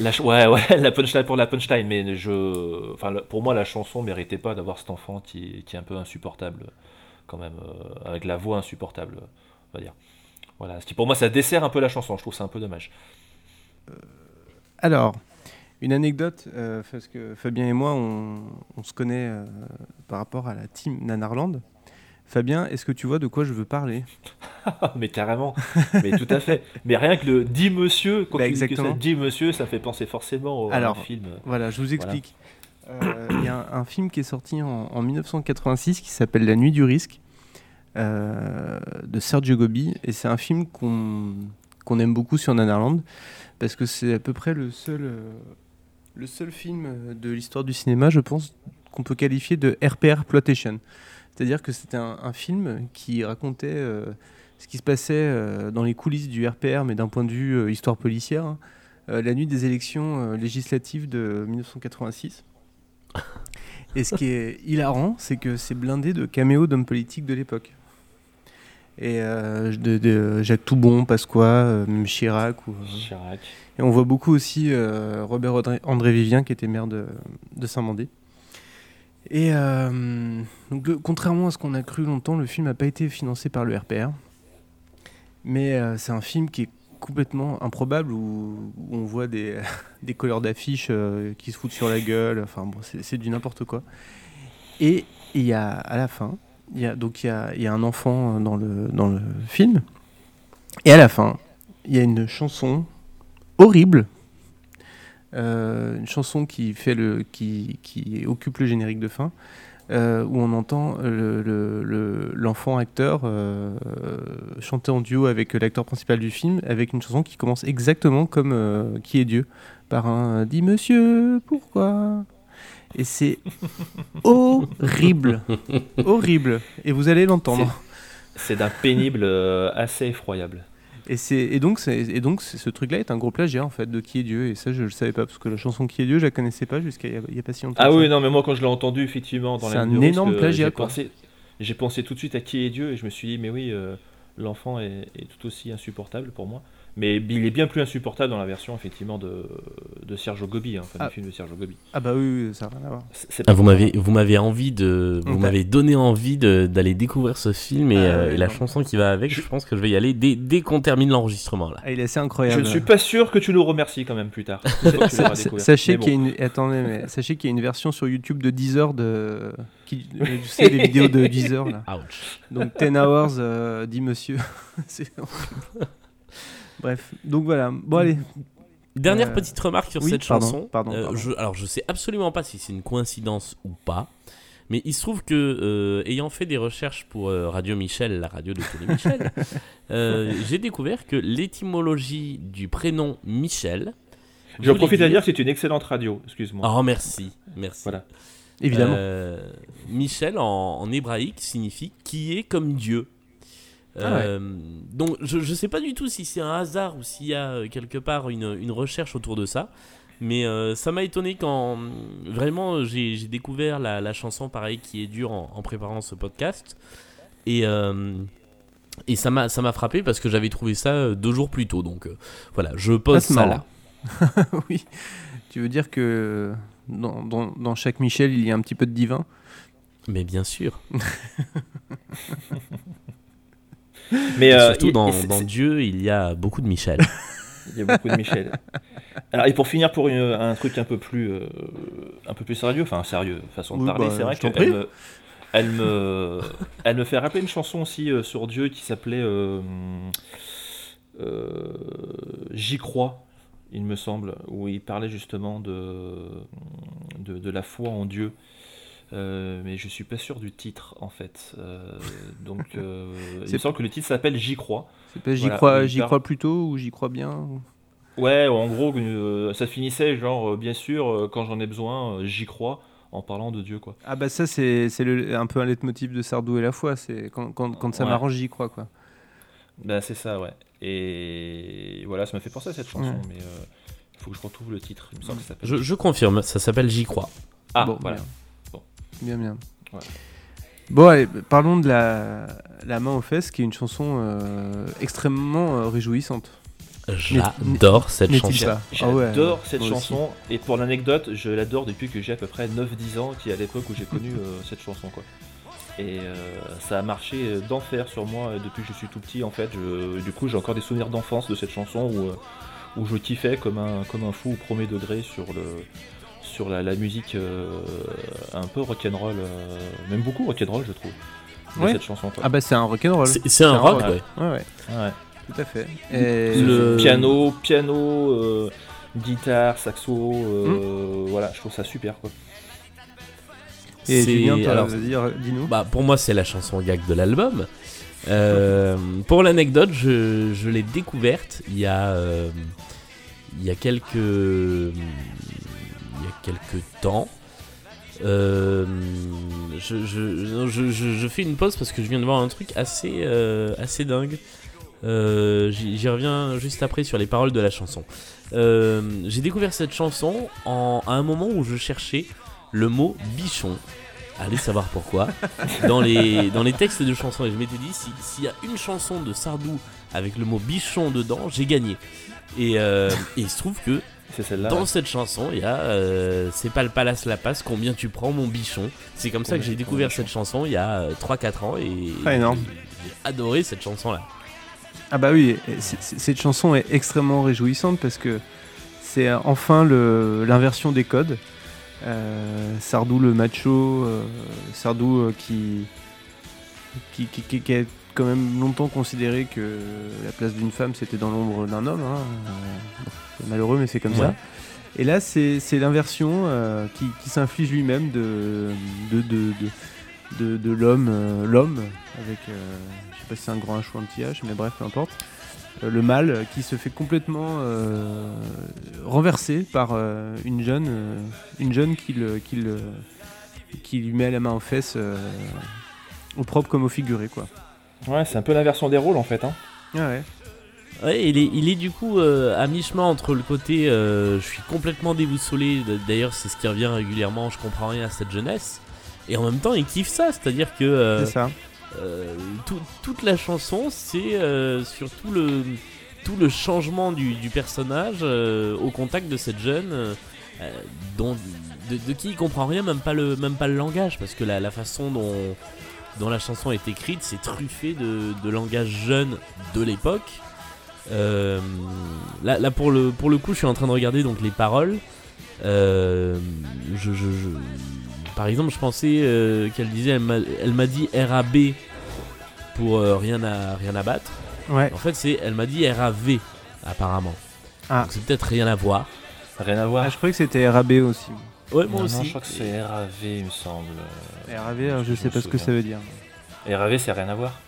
La ch- ouais, ouais, la punchline pour la punchline. Mais je, enfin, pour moi, la chanson méritait pas d'avoir cet enfant qui, qui est un peu insupportable, quand même, euh, avec la voix insupportable, on va dire. Voilà, ce qui pour moi, ça dessert un peu la chanson. Je trouve ça un peu dommage. Alors, une anecdote, euh, parce que Fabien et moi, on, on se connaît euh, par rapport à la team Nanarland. Fabien, est-ce que tu vois de quoi je veux parler? Mais carrément, mais tout à fait. Mais rien que le dit monsieur, quand Bah, tu que ça dit monsieur, ça fait penser forcément au Alors, film. Voilà, je vous explique. Euh, Il y a un, un film qui est sorti en, en 1986 qui s'appelle La Nuit du Risque euh, de Sergio Gobi. Et c'est un film qu'on aime beaucoup sur Nanarland parce que c'est à peu près le seul, euh, le seul film de l'histoire du cinéma, je pense, qu'on peut qualifier de RPR Plotation. C'est-à-dire que c'était un, un film qui racontait euh, ce qui se passait euh, dans les coulisses du RPR, mais d'un point de vue euh, histoire policière, hein, la nuit des élections législatives de 1986. Et ce qui est hilarant, c'est que c'est blindé de caméos d'hommes politiques de l'époque. Et de, de Jacques Toubon, Pasqua, même Chirac. Ou, Chirac. Et on voit beaucoup aussi Robert André, André Vivien, qui était maire de, de Saint-Mandé. Et euh, donc, contrairement à ce qu'on a cru longtemps, le film n'a pas été financé par le RPR. Mais euh, c'est un film qui est complètement improbable où, on voit des, des couleurs d'affiches euh, qui se foutent sur la gueule. Enfin bon, c'est du n'importe quoi. Et il y a à la fin, il y a, donc il y a un enfant dans le, dans le film. Et à la fin, il y a une chanson horrible. Euh, une chanson qui, fait le, qui, qui occupe le générique de fin, euh, où on entend le- le- le- l'enfant acteur euh, chanter en duo avec l'acteur principal du film, avec une chanson qui commence exactement comme Qui est Dieu, par un Dis monsieur, pourquoi? Et c'est horrible, horrible. Et vous allez l'entendre. C'est d'un pénible assez effroyable. Et, c'est, et donc, c'est, et donc c'est- ce truc-là est un gros plagiat en fait de Qui est Dieu. Et ça, je le savais pas parce que la chanson Qui est Dieu, je la connaissais pas jusqu'à il y a- pas si longtemps. Ah oui, non, mais moi quand je l'ai entendu, effectivement, dans C'est la un énorme euh, plagiat, j'ai quoi. pensé, j'ai pensé tout de suite à qui est Dieu et je me suis dit, mais oui, euh, l'enfant est, est tout aussi insupportable pour moi. Mais il est bien plus insupportable dans la version, effectivement, de, de Sergio Gobi, hein, enfin, Ah. du film de Sergio Gobi. Ah bah oui, oui, ça n'a rien à voir. Ah, vous m'avez vous m'avez envie de vous Ok. m'avez donné envie de- d'aller découvrir ce film et, Ah euh, et la chanson qui va avec. Je pense que je vais y aller dès, dès qu'on termine l'enregistrement là. Ah, il est assez Je incroyable. ne suis pas sûr que tu nous remercies quand même plus tard. Sachez qu'il y a une attendez mais sachez qu'il y a une version sur YouTube de 10 heures de qui tu sais les vidéos de 10 heures là. Ouch. Donc 10 hours euh, dit monsieur. Bref, donc voilà. Bon allez. Dernière Euh, petite remarque sur oui, cette pardon, chanson. pardon, Euh, pardon. je, alors je sais absolument pas si c'est une coïncidence ou pas, mais il se trouve que euh, ayant fait des recherches pour euh, Radio Michel, la radio de Télé Michel, euh, j'ai découvert que l'étymologie du prénom Michel. J'en voulait profite à dire que c'est une excellente radio, excuse-moi. Oh merci, merci. Voilà. Évidemment. Euh, Michel en, en hébraïque signifie qui est comme Dieu. Ah ouais. Euh, Donc je, je sais pas du tout si c'est un hasard ou s'il y a euh, quelque part une, une recherche autour de ça. Mais euh, ça m'a étonné quand vraiment j'ai découvert la, la chanson pareil qui est dure en, en préparant ce podcast. Et, euh, et ça m'a ça m'a frappé parce que j'avais trouvé ça deux jours plus tôt. Donc voilà, je pose Ah, ça là. oui. Tu veux dire que dans, dans, dans chaque Michel, il y a un petit peu de divin? Mais bien sûr. Mais euh, surtout il- dans, et c'est- dans c'est- Dieu, il y a beaucoup de Michel. Il y a beaucoup de Michel. Alors, et pour finir, pour une- un truc un peu plus, euh, un peu plus sérieux, enfin sérieux, façon de Oui, parler, bah, c'est vrai qu'elle me, elle me, elle me fait rappeler une chanson aussi euh, sur Dieu qui s'appelait euh, euh, J'y crois, il me semble, où il parlait justement de, de, de la foi en Dieu. Euh, mais je suis pas sûr du titre en fait. Euh, donc euh, il me C'est- semble que le titre s'appelle J'y crois. C'est pas j'y Voilà, crois, j'y crois plutôt ou j'y crois bien ou- Ouais, en gros, euh, ça finissait genre, euh, bien sûr, euh, quand j'en ai besoin, euh, j'y crois, en parlant de Dieu, quoi. Ah bah ça c'est c'est le- un peu un leitmotiv de Sardou et la foi, c'est quand, quand, quand ça Ouais. m'arrange j'y crois quoi. Bah, c'est ça, ouais. Et voilà, ça m'a fait penser à cette chanson, Ouais. mais euh, il faut que je retrouve le titre. Il me semble que ça s'appelle. Je, je confirme, ça s'appelle J'y crois. Ah, Bon, voilà. bien. Bien bien. Ouais. Bon allez, parlons de la, la main aux fesses qui est une chanson euh, extrêmement euh, réjouissante. J'adore cette chanson. Ah ouais, J'adore ouais, cette chanson, et pour l'anecdote, je l'adore depuis que j'ai à peu près 9-10 ans, qui est à l'époque où j'ai connu euh, cette chanson, quoi. Et euh, ça a marché euh, d'enfer sur moi euh, depuis que je suis tout petit, en fait. Je- du coup, j'ai encore des souvenirs d'enfance de cette chanson où, euh, où je kiffais comme un, comme un fou au premier degré sur, le, sur la, la musique euh, un peu rock'n'roll, euh, même beaucoup rock'n'roll, je trouve, Ouais. cette chanson. Ah bah c'est un rock'n'roll. C'est- c'est un rock, ouais. Ouais ouais, Ouais. tout à fait. Et Le- Piano, piano, euh, guitare, saxo, Hmm. voilà, je trouve ça super, quoi. Et C'est- Julien, toi, alors, dis-nous. Bah, pour moi, c'est la chanson gag de l'album. Euh, pour l'anecdote, je, je l'ai découverte il y a, euh, il y a quelques, il y a quelques temps. Euh, je, fais une pause parce que je viens de voir un truc assez, euh, assez dingue. Euh, J'y reviens juste après sur les paroles de la chanson. J'ai découvert cette chanson en, à un moment où je cherchais le mot bichon. Allez savoir pourquoi. Dans les, dans les textes de chansons, et je m'étais dit, si- s'il y a une chanson de Sardou avec le mot bichon dedans, j'ai gagné. Et il se trouve que C'est celle-là. dans ouais. cette chanson, il y a euh, C'est pas le palace la passe, combien tu prends mon bichon. C'est comme ça que j'ai découvert cette chanson il y a euh, 3-4 ans et Ah, énorme. j'ai adoré cette chanson-là. Ah bah oui, et c- c- cette chanson est extrêmement réjouissante parce que c'est euh, enfin le- l'inversion des codes. Euh, Sardou le macho, euh, Sardou euh, qui, qui, qui, qui- qui a quand même longtemps considéré que la place d'une femme c'était dans l'ombre d'un homme. hein. Euh, c'est malheureux mais c'est comme Ouais. ça. Et là c'est c'est l'inversion euh, qui, qui s'inflige lui-même de, de, de, de, l'homme, euh, l'homme avec, euh, je sais pas si c'est un grand H ou un petit H, mais bref, peu importe. Le mâle qui se fait complètement renverser par une jeune, une jeune qui, le, qui, le- qui lui met la main aux fesses, au propre comme au figuré, quoi. Ouais, c'est un peu l'inversion des rôles en fait. Hein. Ah ouais. Ouais, il est, il est du coup euh, à mi-chemin entre le côté euh, je suis complètement déboussolé, d'ailleurs c'est ce qui revient régulièrement, je comprends rien à cette jeunesse, et en même temps il kiffe ça, c'est-à-dire que euh, C'est ça. euh, tout- toute la chanson c'est euh, surtout le, tout le changement du, du personnage euh, au contact de cette jeune euh, euh, dont, de, de qui il comprend rien, même pas le, même pas le langage, parce que la, la façon dont, dont la chanson est écrite c'est truffé de, de langage jeune de l'époque. Euh, là, là pour, le, pour le coup, je suis en train de regarder donc les paroles. Euh, je, je- je- par exemple, je pensais euh, qu'elle disait, elle m'a- elle m'a dit RAB pour euh, rien, à, rien à battre. Ouais. En fait, c'est elle m'a dit RAV apparemment. Ah. Donc c'est peut-être rien à voir. Rien à voir. Ah, je croyais que c'était RAB aussi. Ouais, moi Non, aussi. non, je crois que c'est RAV, il me semble. RAV, alors je sais pas ce que ça veut dire. RAV, c'est rien à voir.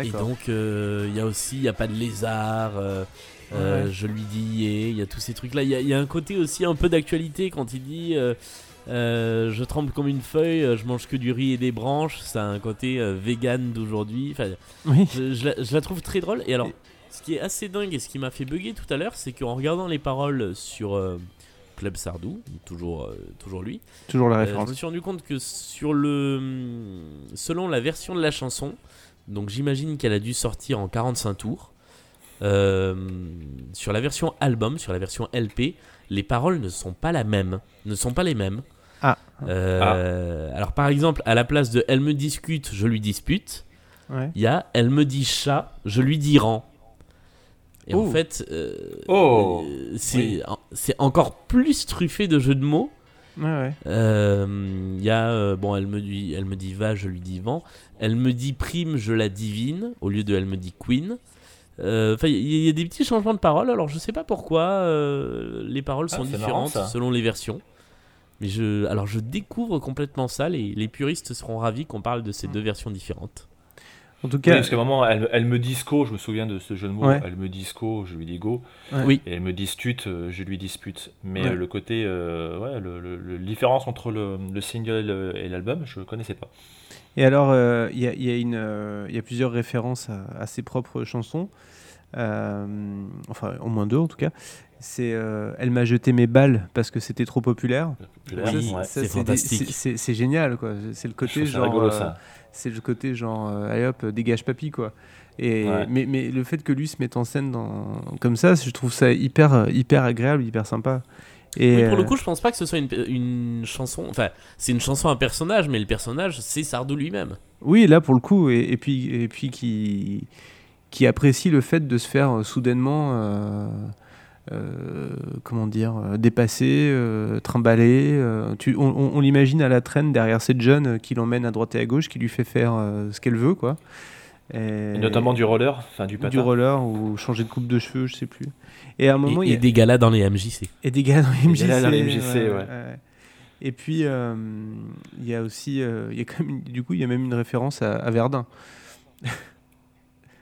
Et donc, euh, il y a aussi, il n'y a pas de lézard, euh, euh, je lui dis, il y a tous ces trucs-là. Il y, a- il y a un côté aussi un peu d'actualité quand il dit euh, euh, Je tremble comme une feuille, euh, je mange que du riz et des branches. Ça a un côté euh, vegan d'aujourd'hui. Enfin, Oui. je, je la, je la trouve très drôle. Et alors, ce qui est assez dingue et ce qui m'a fait bugger tout à l'heure, c'est qu'en regardant les paroles sur euh, Club Sardou, toujours, euh, toujours lui, Toujours la euh, référence. je me suis rendu compte que sur le, selon la version de la chanson, donc j'imagine qu'elle a dû sortir en 45 tours. euh, sur la version album, sur la version LP, les paroles ne sont pas la même, ne sont pas les mêmes. Ah. Euh, Alors par exemple, à la place de elle me discute, je lui dispute, Ouais. il y a elle me dit chat, je lui dis rang. Et en Oh. fait, euh, Oh. euh, c'est Oui. encore plus truffé de jeux de mots. Ouais, ouais. Euh, Il y a, euh, bon, elle me, dit, elle me dit va, je lui dis vent. Elle me dit prime, je la divine, au lieu de elle me dit queen. Enfin, il y, y a des petits changements de paroles, alors je sais pas pourquoi les paroles Ah, sont marrant, différentes selon les versions. Mais je, alors je découvre complètement ça, les, les puristes seront ravis qu'on parle de ces deux versions différentes. En tout Oui, cas, parce qu'à un moment, elle, elle me disco, je me souviens de ce jeu de mots. Ouais. Elle me disco, je lui dis go. Oui. Et elle me dispute, euh, je lui dispute. Mais Ouais. euh, le côté, euh, ouais, le, le- le- la différence entre le, le single et l'album, je connaissais pas. Et alors, euh, il y, a, il y a une, euh, il y a plusieurs références à, à ses propres chansons. Euh, enfin, au moins deux en tout cas. C'est euh, Elle m'a jeté mes balles parce que c'était trop populaire. Oui, c'est fantastique. génial, quoi. C'est le Je côté ça genre. rigolo, euh, ça. C'est le côté genre, euh, allez hop, dégage papy, quoi. Et, Ouais. mais, mais le fait que lui se mette en scène dans, comme ça, je trouve ça hyper, euh, hyper agréable, hyper sympa. Et, Oui, pour le euh, coup, je pense pas que ce soit une, une chanson. Enfin, c'est une chanson à un personnage, mais le personnage, c'est Sardou lui-même. Oui, là pour le coup, et, et puis, et puis qui, qui apprécie le fait de se faire euh, soudainement, euh, euh, comment dire, euh, dépasser, euh, trimballer. euh, tu, on on- on l'imagine à la traîne derrière cette jeune qui l'emmène à droite et à gauche, qui lui fait faire euh, ce qu'elle veut, quoi. Et, Et notamment du roller, enfin du patin. du roller ou changer de coupe de cheveux, je sais plus. Et à un moment, Et, il y a- des galas dans les MJC. et des gars dans les gars dans les MJC. MJC, ouais. Et puis, euh, il y a aussi, euh, il y a quand même, du coup, il y a même une référence à, à Verdun.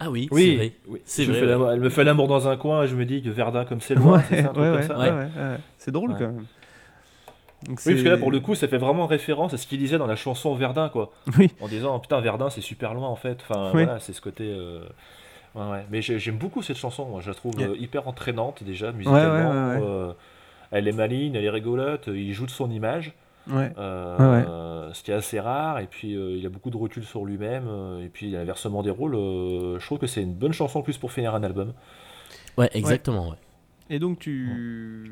Ah oui, c'est Oui, vrai. oui. C'est Je vrai, ouais. l'amour- Elle me fait l'amour dans un coin et je me dis que Verdun comme c'est loin, c'est ça, un truc ouais, comme ouais, ça. ouais, ouais, ouais. C'est drôle Ouais. quand même. Donc Oui, parce que là, pour le coup, ça fait vraiment référence à ce qu'il disait dans la chanson Verdun, quoi. Oui. En disant, putain, Verdun, c'est super loin, en fait. Enfin, Oui. voilà, c'est ce côté... euh, Ouais, ouais. Mais j'ai- j'aime beaucoup cette chanson, moi. Je la trouve Yeah. euh, hyper entraînante, déjà, musicalement. ouais, ouais. euh, Elle est maligne, elle est rigolote, il joue de son image. Ouais. Euh, Ce qui est assez rare. Et puis, euh, il a beaucoup de recul sur lui-même. euh, et puis, il y a l'inversement des rôles. euh, je trouve que c'est une bonne chanson en plus pour finir un album. Ouais, exactement. Ouais. Et donc, tu.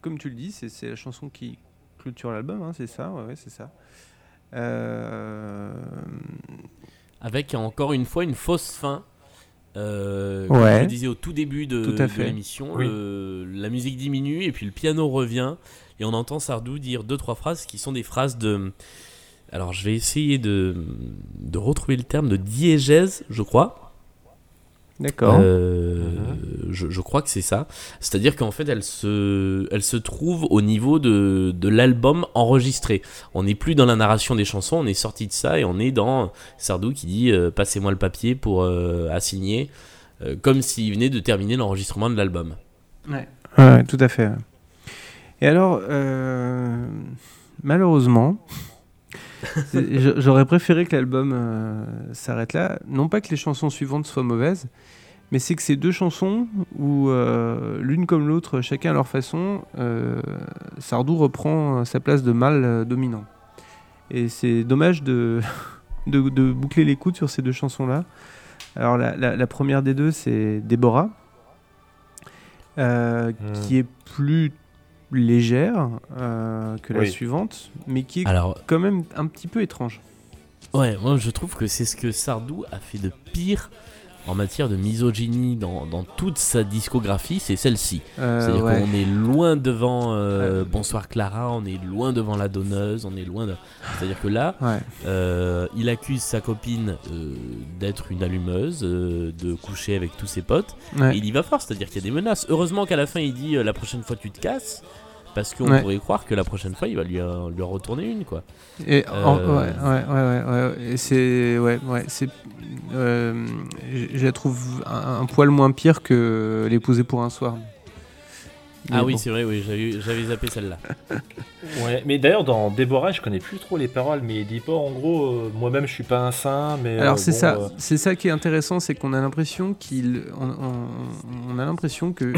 Comme tu le dis, c'est c'est la chanson qui clôture l'album, hein, c'est ça Ouais, ouais, c'est ça. Euh, Avec encore une fois une fausse fin. Euh, comme Ouais. je le disais au tout début de, l'émission, Oui. la musique diminue et puis le piano revient et on entend Sardou dire deux trois phrases qui sont des phrases de. Alors je vais essayer de, de retrouver le terme de diégèse, je crois. D'accord. Euh, je, je crois que c'est ça. C'est-à-dire qu'en fait, elle se, elle se trouve au niveau de, de l'album enregistré. On n'est plus dans la narration des chansons, on est sorti de ça et on est dans Sardou qui dit euh, Passez-moi le papier pour euh, assigner, euh, comme s'il venait de terminer l'enregistrement de l'album. Ouais. Ouais, tout à fait. Et alors, euh, malheureusement, j'aurais préféré que l'album euh, s'arrête là. Non pas que les chansons suivantes soient mauvaises, mais c'est que ces deux chansons, où euh, l'une comme l'autre, chacun à leur façon, Sardou reprend sa place de mâle dominant. Et c'est dommage de, de, de boucler l'écoute sur ces deux chansons-là. Alors la, la- la première des deux, c'est Déborah, euh, Hmm. qui est plus légère euh, que la Oui. suivante, mais qui est Alors, quand même un petit peu étrange. ouais, moi je trouve que c'est ce que Sardou a fait de pire en matière de misogynie dans, dans toute sa discographie, c'est celle-ci. Euh, C'est-à-dire ouais. qu'on est loin devant euh, Bonsoir Clara, on est loin devant la donneuse, on est loin de... C'est-à-dire que là, Ouais. euh, il accuse sa copine euh, d'être une allumeuse, euh, de coucher avec tous ses potes, Ouais. et il y va fort, c'est-à-dire qu'il y a des menaces. Heureusement qu'à la fin il dit euh, la prochaine fois tu te casses, parce qu'on Ouais. pourrait croire que la prochaine fois il va lui, euh, lui en retourner une, quoi. Et en- Euh, ouais, ouais, ouais, ouais, c'est ouais, ouais, c'est, euh, je la trouve un, un poil moins pire que l'épouser pour un soir. Mais ah oui, c'est vrai, oui, j'avais j'avais zappé celle-là. Ouais, mais d'ailleurs, dans Déborah, je connais plus trop les paroles, mais il dit pas en gros, euh, moi-même je suis pas un saint, mais. Alors euh, c'est bon, ça, euh, c'est ça qui est intéressant, c'est qu'on a l'impression qu'il, on, on- on a l'impression que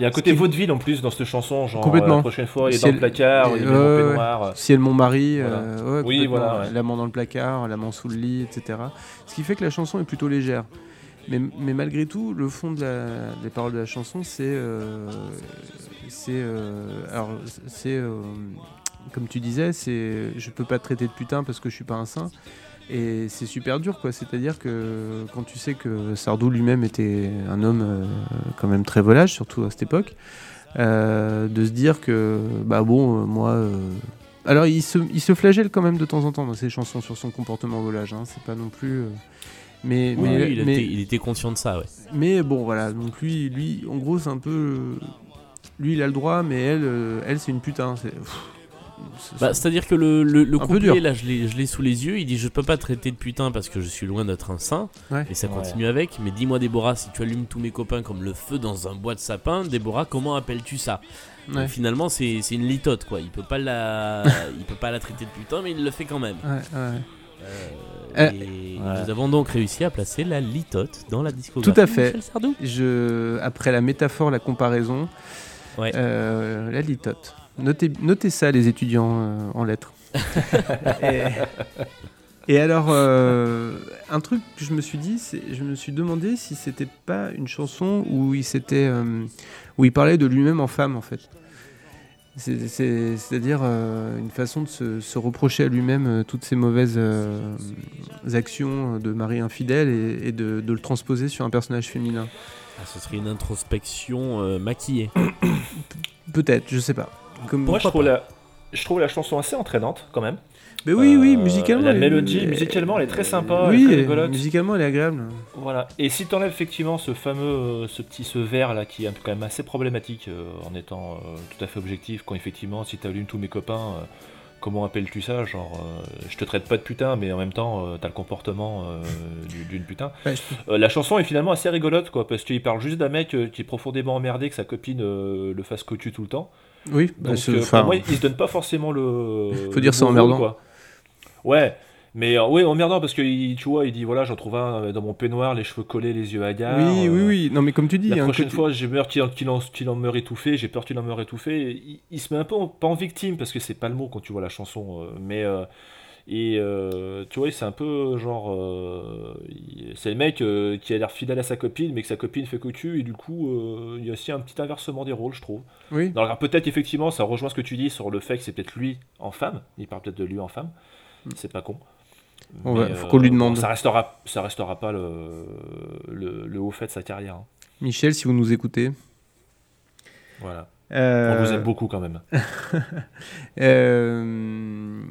Il y a un côté vaudeville en plus dans cette chanson, genre Complètement. euh, la prochaine fois il est Si dans elle- le placard, il est en ouais, peignoir. Si elle mon mari, Voilà. euh, ouais, Oui, complètement, voilà, ouais. l'amant dans le placard, l'amant sous le lit, etc. Ce qui fait que la chanson est plutôt légère. Mais, mais malgré tout, le fond de la, des paroles de la chanson, c'est, euh, c'est, euh, alors c'est, euh, comme tu disais, c'est, je peux pas te traiter de putain parce que je suis pas un saint. Et c'est super dur, quoi. C'est-à-dire que quand tu sais que Sardou lui-même était un homme euh, quand même très volage, surtout à cette époque, euh, de se dire que, bah bon, euh, moi. euh, Alors, il se, il se flagelle quand même de temps en temps dans ses chansons sur son comportement volage. Hein. C'est pas non plus. Mais, Oui, mais, oui, il, mais, était, il était conscient de ça, ouais. mais bon, voilà. Donc lui, lui, en gros, c'est un peu. Lui, il a le droit, mais elle, elle, c'est une putain. C'est. Bah, C'est-à-dire que le, le, le couplet, là, je l'ai je l'ai sous les yeux, il dit Je peux pas te traiter de putain parce que je suis loin d'être un saint. Ouais. Et ça Ouais. continue avec Mais dis-moi, Déborah, si tu allumes tous mes copains comme le feu dans un bois de sapin, Déborah, comment appelles-tu ça? Ouais. Donc, Finalement, c'est c'est une litote, quoi. Il peut, pas la, il peut pas la traiter de putain, mais il le fait quand même. Ouais, ouais. Euh, Euh, et ouais. nous avons donc réussi à placer la litote dans la discographie. Tout à fait. Je, après la métaphore, la comparaison, Ouais. euh, la litote. Notez, notez ça, les étudiants euh, en lettres. et, et alors, euh, un truc que je me suis dit, c'est, je me suis demandé si c'était pas une chanson où il s'était, euh, où il parlait de lui-même en femme, en fait. C'est, c'est, à dire une façon de se, se reprocher à lui-même euh, toutes ces mauvaises euh, actions de mari infidèle et, et de, de le transposer sur un personnage féminin. Ah, ce serait une introspection euh, maquillée. Peut-être, je sais pas. Comme... Moi je trouve, la, je trouve la chanson assez entraînante quand même. Mais oui, oui, Euh, musicalement. La mélodie, musicalement, elle est très sympa, Oui, elle est musicalement, elle est agréable. Voilà. Et si tu enlèves effectivement ce fameux, euh, ce petit ce verre là qui est quand même assez problématique euh, en étant euh, tout à fait objectif, quand effectivement si tu allumes tous mes copains, comment appelles-tu ça Genre, je te traite pas de putain, mais en même temps, t'as le comportement du- d'une putain. Ouais, je- la chanson est finalement assez rigolote quoi, parce qu'il parle juste d'un mec qui est profondément emmerdé que sa copine le fasse cocu tout le temps. Oui, bah, Donc euh, pour moi, il se donne pas forcément le. Faut dire c'est bon emmerdant. quoi. Ouais, Mais euh, oui, emmerdant parce que il- tu vois, il dit voilà, j'en trouve un euh, dans mon peignoir, les cheveux collés, les yeux hagards. Oui, oui, euh, oui. Non, mais comme tu dis, La hein, prochaine fois, j'ai peur qu'il en, qu'il en, meure étouffé, j'ai peur qu'il en meure étouffé. Il, il se met un peu en- pas en victime parce que c'est pas le mot quand tu vois la chanson, euh, mais et euh, tu vois, c'est un peu genre, euh, il- c'est le mec euh, qui a l'air fidèle à sa copine, mais que sa copine fait cocu et du coup, euh, il y a aussi un petit inversement des rôles, je trouve. Oui. Alors peut-être effectivement, ça rejoint ce que tu dis sur le fait que c'est peut-être lui en femme. Il parle peut-être de lui en femme. C'est pas con. Va- faut qu'on lui bon, demande. ça restera, ça restera pas le, le, le haut fait de sa carrière. hein. Michel, si vous nous écoutez. Voilà. Euh, On vous aime beaucoup quand même. Euh,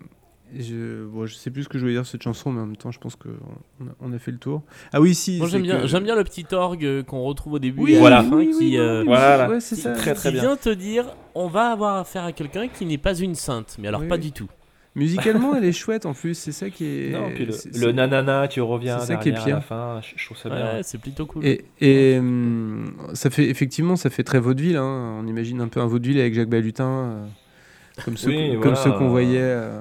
je, bon, je sais plus ce que je voulais dire sur cette chanson, mais en même temps, je pense qu'on on a, on a fait le tour. Ah oui, si. Moi j'aime bien, que- j'aime bien le petit orgue euh, qu'on retrouve au début Oui, et à Voilà. la fin oui, qui, oui, euh, oui, Voilà. ouais, c'est qui- ça. Très, très qui bien. vient te dire on va avoir affaire à quelqu'un qui n'est pas une sainte, mais alors Oui, pas oui. du tout. Musicalement, elle est chouette en plus, c'est ça qui est. Non, puis le, c'est- le c'est- nanana qui revient c'est ça qui est derrière à pire. la fin, je, je trouve ça bien. Ouais, c'est plutôt cool. Et, et, hum, ça fait effectivement, ça fait très vaudeville. Hein. On imagine un peu un vaudeville avec Jacques Balutin, euh, comme ceux, Oui, qu'on- voilà. comme ceux qu'on voyait. euh,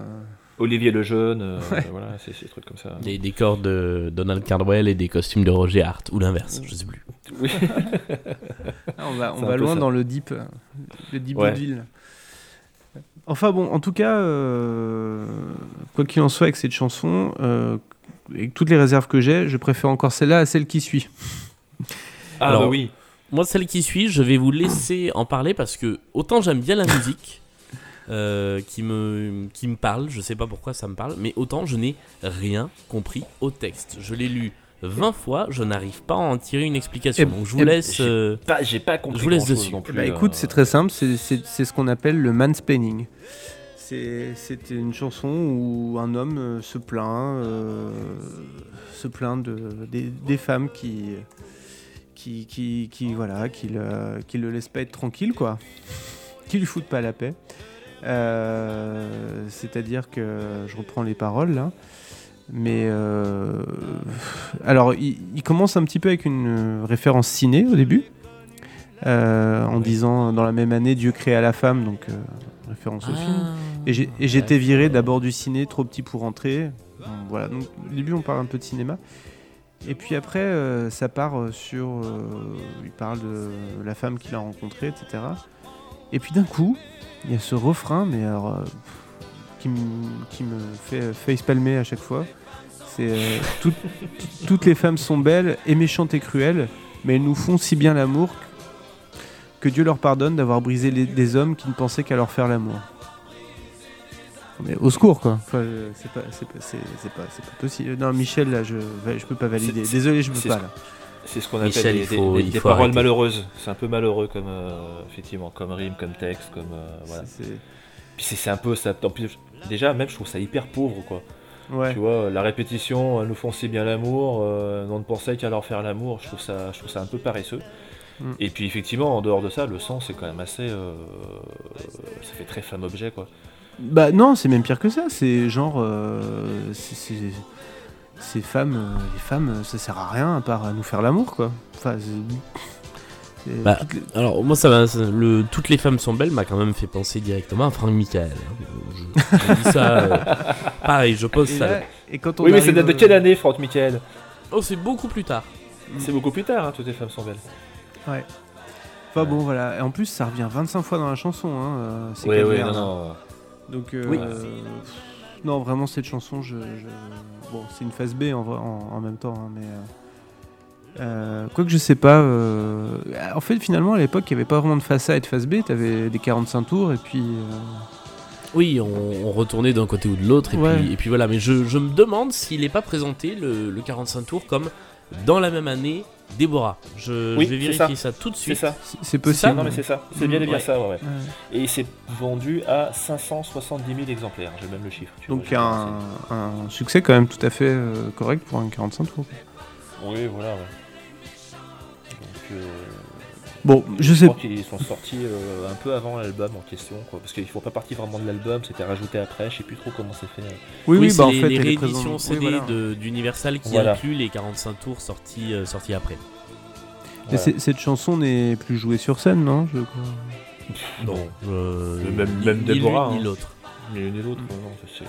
Olivier le Jeune, euh, Ouais. voilà, c'est des trucs comme ça. Des décors de Donald Cardwell et des costumes de Roger Hart, ou l'inverse, je sais plus. Oui. On va, on va loin ça. dans le deep, le deep Ouais. vaudeville. Enfin bon, en tout cas, euh, quoi qu'il en soit avec cette chanson, euh, avec toutes les réserves que j'ai, je préfère encore celle-là à celle qui suit. Ah Alors, bah oui. Moi, celle qui suit, je vais vous laisser en parler parce que autant j'aime bien la musique euh, qui, me, qui me parle, je sais pas pourquoi ça me parle, mais autant je n'ai rien compris au texte. Je l'ai lu 20 fois, je n'arrive pas à en tirer une explication. Eh- Donc je vous eh- laisse. j'ai euh, Pas- J'ai pas compris Je vous laisse dessus. non Eh plus. ben, écoute, euh, c'est très simple, c'est- c'est c'est ce qu'on appelle le mansplaining. C'est c'est une chanson où un homme euh, se plaint, euh, se plaint de, des, des femmes qui, qui, qui, qui, voilà, qui, le, qui le laissent pas être tranquille, quoi. Qui lui foutent pas la paix. Euh, C'est-à-dire que je reprends les paroles là. Mais euh, alors, il, il commence un petit peu avec une référence ciné au début, euh, en disant dans la même année Dieu créa la femme, donc référence au film. ah, Et j'ai- et j'étais viré d'abord du ciné, trop petit pour rentrer. Bon, voilà, donc au début on parle un peu de cinéma. Et puis après, euh, ça part euh, sur. euh, il parle de la femme qu'il a rencontrée, etc. Et puis d'un coup, il y a ce refrain, mais alors. euh, qui, me- qui me fait facepalmer à chaque fois. C'est. euh, tout- toutes les femmes sont belles et méchantes et cruelles, mais elles nous font si bien l'amour que Dieu leur pardonne d'avoir brisé les- des hommes qui ne pensaient qu'à leur faire l'amour. Mais au secours, quoi. Enfin, c'est pas, c'est pas, c'est, pas, pas possible. Non, Michel, là, je, je peux pas valider. Désolé, je peux pas, là. C'est ce qu'on appelle Michel, des, faut- paroles arrêter. malheureuses. C'est un peu malheureux comme euh, effectivement, comme rime, comme texte, comme euh, voilà. C'est- c'est- Puis c'est c'est un peu ça. en plus, déjà, même je trouve ça hyper pauvre quoi. Ouais. Tu vois, la répétition, elles nous font si bien l'amour, euh, on ne pensait qu'à leur faire l'amour. Je trouve ça, je trouve ça un peu paresseux. Mm. Et puis effectivement, en dehors de ça, le sang c'est quand même assez, euh, ça fait très femme objet quoi. Bah non, c'est même pire que ça. C'est genre, euh, c'est- c'est- ces femmes, euh, les femmes, euh, ça sert à rien à part à nous faire l'amour, quoi. Enfin, c'est- c'est- Bah, les- Alors, moi, ça va. Le Toutes les femmes sont belles m'a quand même fait penser directement à Franck Michael. hein. Je, je dis ça. euh, pareil, je pose et, ça. là, et quand on Oui, mais ça date de euh, quelle année, Franck Michael? Oh, c'est beaucoup plus tard. C'est beaucoup plus tard. hein, toutes les femmes sont belles. Enfin bon, voilà. Et en plus, ça revient 25 fois dans la chanson. Hein, euh, ces Oui, quatre oui, vers, non, là. non. Donc, euh, Oui. pff, non, vraiment, cette chanson, je, je- bon, c'est une phase B en, vrai- en, en même temps, hein, mais. euh, euh, quoi que je sais pas. euh, En fait, finalement, à l'époque, il n'y avait pas vraiment de face A et de face B. Tu avais des 45 tours et puis. euh, Oui, on, on retournait d'un côté ou de l'autre, et, Ouais. puis, et puis voilà. Mais je, je me demande s'il n'est pas présenté le, le 45 tours comme dans la même année Déborah. Je, Oui, je vais c'est vérifier ça. ça. tout de C'est suite. ça. c'est- c'est Ah possible. non, mais c'est ça. C'est bien et bien Ouais. ça, ouais, ouais. Ouais. Et c'est vendu à 570 000 exemplaires. J'ai même le chiffre. tu Donc vois, un, un succès quand même tout à fait euh, correct pour un 45 tours. Oui, voilà, ouais. Donc, euh, Bon, je sais. crois qu'ils sont sortis euh, un peu avant l'album en question, quoi. Parce qu'ils font pas partie vraiment de l'album, c'était rajouté après, je sais plus trop comment c'est fait. Oui, Oui, bah en les, fait, les rééditions CD oui, voilà. de- d'Universal qui Voilà. incluent les 45 tours sortis, euh, sortis après. Voilà. cette chanson n'est plus jouée sur scène, non je crois? Non, Euh, Même- ni- même l'une ni hein. l'autre. ni l'une ni l'autre, non, c'est-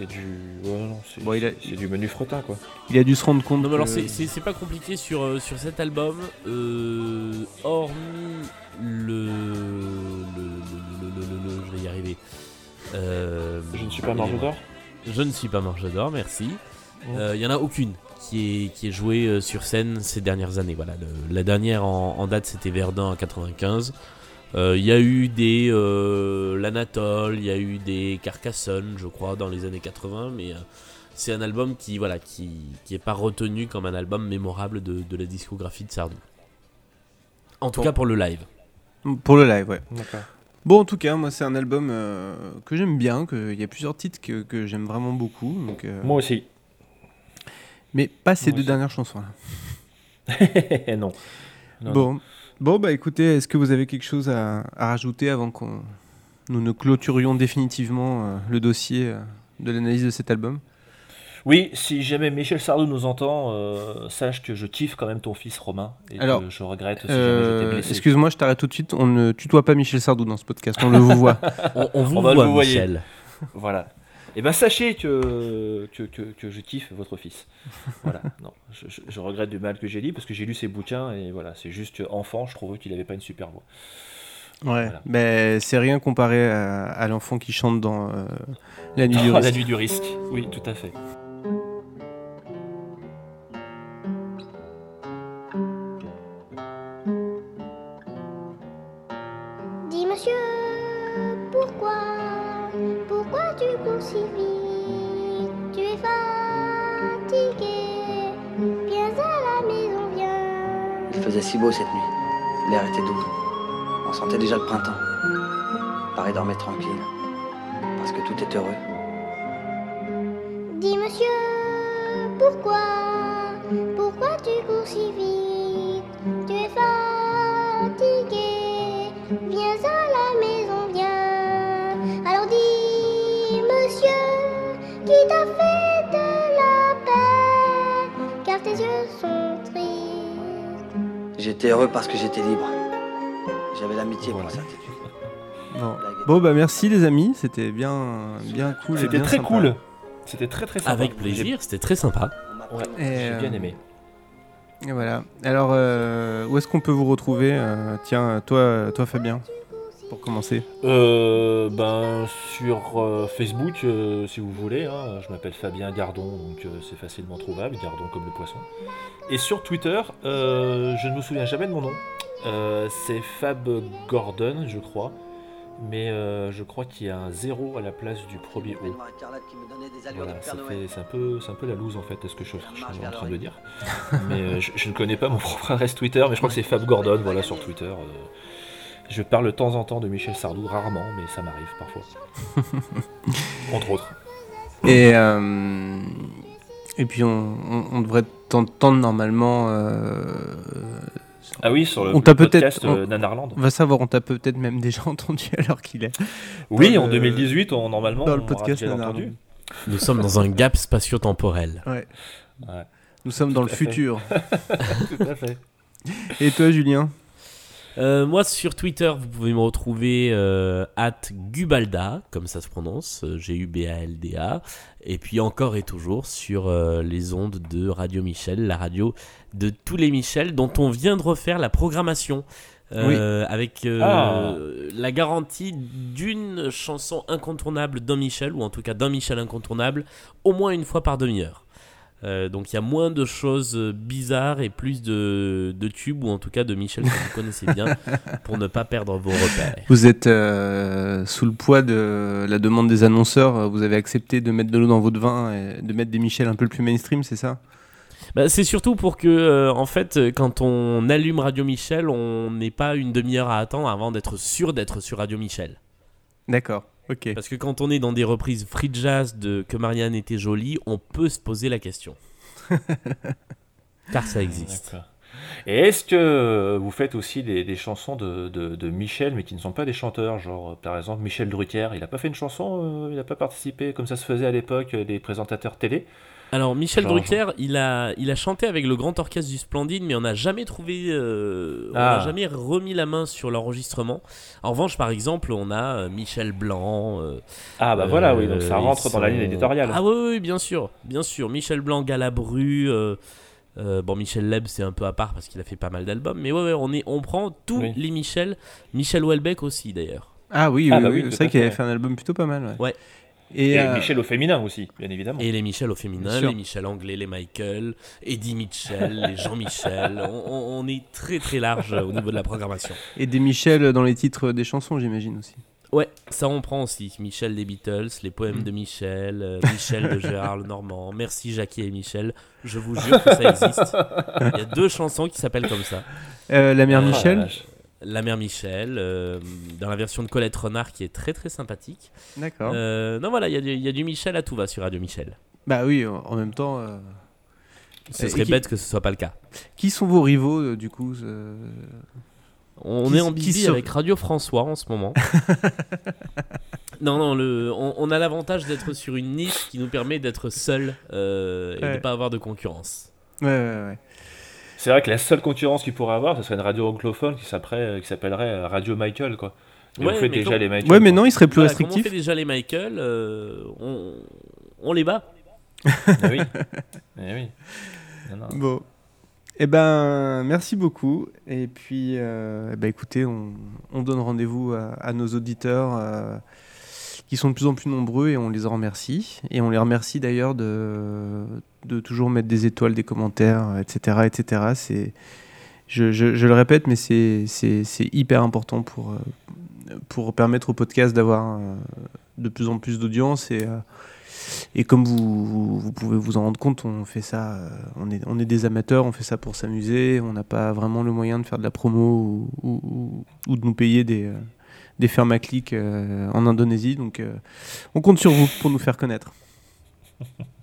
c'est du. Ouais, non, c'est Bon, il a- c'est du menu fretin, quoi. Il a dû se rendre compte. Non, mais alors que- c'est- c'est c'est pas compliqué sur, euh, sur cet album, euh, hormis le, le, le, le- le- le- le- Je vais y arriver. Euh, Je ne suis pas Marge d'or Je ne suis pas Marge d'or, merci. Oh. Euh, Il y en a aucune qui est, qui est jouée euh, sur scène ces dernières années. Voilà, le- la dernière en, en date c'était Verdun en 95. Euh, Il y a eu des euh, l'Anatole, il y a eu des Carcassonne, je crois, dans les années 80, mais euh, c'est un album qui voilà qui, qui est pas retenu comme un album mémorable de, de la discographie de Sardou. En tout Bon. cas pour le live. Pour le live, ouais. Bon, en tout cas, moi, c'est un album euh, que j'aime bien. que- Il y a plusieurs titres que, que j'aime vraiment beaucoup. Donc, euh, Moi aussi. Mais pas ces Moi deux aussi. dernières chansons-là. non. Non, Bon. Bon, bah écoutez, est-ce que vous avez quelque chose à, à rajouter avant qu'on nous ne clôturions définitivement euh, le dossier euh, de l'analyse de cet album? Oui, si jamais Michel Sardou nous entend, euh, sache que je kiffe quand même ton fils Romain. Et Alors, que je regrette si jamais j'étais blessé. Excuse-moi, je t'arrête tout de suite. On ne tutoie pas Michel Sardou dans ce podcast. On le vous voit. On, on vous On va voit, le. Michel. Voilà. Et ben sachez que, que, que, que je kiffe votre fils. Voilà. Non, je, je- je regrette du mal que j'ai dit parce que j'ai lu ses bouquins et voilà, c'est juste enfant, je trouvais qu'il avait pas une super voix. Ouais. Mais c'est rien comparé à, à l'enfant qui chante dans euh, La Nuit du La Risque. nuit du risque. Oui, tout à fait. Cette nuit. L'air était doux. On sentait déjà le printemps. Paris dormait tranquille. Parce que tout est heureux. Dis monsieur, pourquoi J'étais heureux parce que j'étais libre. J'avais l'amitié pour la certitude. Bon. Bon, bah merci les amis. C'était bien, bien cool. C'était bien très sympa. cool. C'était très très sympa. Avec plaisir, c'était très sympa. Ouais, j'ai bien euh, aimé. Et voilà. Alors, euh, où est-ce qu'on peut vous retrouver euh, Tiens, toi, toi Fabien, pour commencer. Euh, ben sur euh, Facebook, euh, si vous voulez, hein, je m'appelle Fabien Gardon, donc c'est facilement trouvable, Gardon comme le poisson. Et sur Twitter, je ne me souviens jamais de mon nom. C'est Fab Gordon, je crois. Mais je crois qu'il y a un zéro à la place du premier O. Voilà, c'est un, peu, un peu la loose en fait, ce que je, suis en train de dire. Mais je, je ne connais pas mon propre adresse Twitter, mais je crois que c'est Fab Gordon, voilà, sur Twitter. Je parle de temps en temps de Michel Sardou, rarement, mais ça m'arrive parfois. Entre autres. Et, euh, et puis, on, on- on devrait t'entendre normalement. euh, Ah oui, sur le on podcast, euh, on- Nanarland. On va savoir, on t'a peut-être même déjà entendu alors qu'il est. Oui, en le- 2018, on- normalement, dans le podcast Nanarland. Nous sommes dans un gap spatio-temporel. Ouais. Ouais. Nous sommes dans le fait. futur. Tout à fait. Et toi, Julien? Euh, moi sur Twitter, vous pouvez me retrouver euh, at Gubalda, comme ça se prononce, euh, G-U-B-A-L-D-A, et puis encore et toujours sur les ondes de Radio Michel, la radio de tous les Michel, dont on vient de refaire la programmation. euh, avec euh, Ah. la garantie d'une chanson incontournable d'un Michel, ou en tout cas d'un Michel incontournable, au moins une fois par demi-heure. Euh, donc il y a moins de choses euh, bizarres et plus de, de tubes, ou en tout cas de Michel que vous connaissez bien, pour ne pas perdre vos repères. Vous êtes euh, sous le poids de la demande des annonceurs. Vous avez accepté de mettre de l'eau dans votre vin et de mettre des Michel un peu plus mainstream, c'est ça? Bah, c'est surtout pour que, euh, en fait, quand on allume Radio Michel, on n'ait pas une demi-heure à attendre avant d'être sûr d'être sur Radio Michel. D'accord, ok. Parce que quand on est dans des reprises free jazz de Que Marianne était jolie, on peut se poser la question. Car ça existe. Et est-ce que vous faites aussi des, des chansons de, de, de Michel, mais qui ne sont pas des chanteurs Genre, par exemple, Michel Drucker, il n'a pas fait une chanson, euh, il n'a pas participé, comme ça se faisait à l'époque, euh, des présentateurs télé? Alors Michel Genre- Drucker, il a, il a chanté avec le grand orchestre du Splendide, mais on n'a jamais trouvé, euh, on n'a Ah. jamais remis la main sur l'enregistrement. En revanche, par exemple, on a euh, Michel Blanc. euh, Ah bah voilà, oui, donc ça rentre dans la ligne éditoriale. Ah oui, oui, bien sûr, bien sûr. Michel Blanc, Galabru. euh, euh, bon, Michel Leb, c'est un peu à part parce qu'il a fait pas mal d'albums, mais ouais, ouais, on, est, on prend tous Oui. les Michel. Michel Houellebecq aussi, d'ailleurs. Ah oui, Ah oui, bah oui, oui, c'est vrai qu'il avait fait. fait un album plutôt pas mal. Ouais. Ouais. Et, Et euh, Michel au féminin aussi, bien évidemment. Et les Michel au féminin, les Michel anglais, les Michael, Eddie Mitchell, les Jean-Michel. On, est très très large au niveau de la programmation. et des Michel dans les titres des chansons, j'imagine aussi. Ouais, ça on prend aussi. Michel des Beatles, les poèmes de Michel, euh, Michel de Gérard Lenormand. Merci Jackie et Michel. Je vous jure que ça existe. Il y a deux chansons qui s'appellent comme ça. Euh, la mère Euh, Michel. La mère Michel, euh, dans la version de Colette Renard qui est très très sympathique. D'accord. Euh, non voilà, il y, a du- il y a du Michel à tout va sur Radio Michel. Bah oui, en en même temps. euh, Ce serait qui- bête que ce soit pas le cas. Qui sont vos rivaux, euh, du coup On Qui- est en busy se- avec Radio François en ce moment. non, non, le, on, on a l'avantage d'être sur une niche qui nous permet d'être seul et de ne pas avoir de concurrence. Ouais, ouais, ouais. C'est vrai que la seule concurrence qu'il pourrait avoir, ce serait une radio anglophone qui s'appellerait, qui s'appellerait Radio Michael, quoi. Ouais, vous faites mais déjà les Michael. Ouais, mais non, il serait plus Voilà, comme on restrictif. fait déjà les Michael, euh, on, on les bat. Eh oui. Eh oui. Non, non. Bon. Eh ben, merci beaucoup. Et puis, euh, eh ben, écoutez, on, on donne rendez-vous à, à nos auditeurs euh, qui sont de plus en plus nombreux et on les en remercie. Et on les remercie d'ailleurs de, de toujours mettre des étoiles, des commentaires, etc. etc. C'est, je, je- le répète, mais c'est, hyper important pour, euh, pour permettre au podcast d'avoir euh, de plus en plus d'audience. Et, euh, et comme vous, vous, pouvez vous en rendre compte, on fait ça, euh, on, est, on est des amateurs, on fait ça pour s'amuser, on n'a pas vraiment le moyen de faire de la promo ou, ou- de nous payer des, euh, des fermes à clics euh, en Indonésie. Donc euh, on compte sur vous pour nous faire connaître.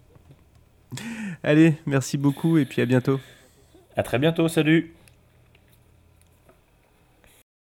Allez, merci beaucoup et puis à bientôt. À très bientôt, salut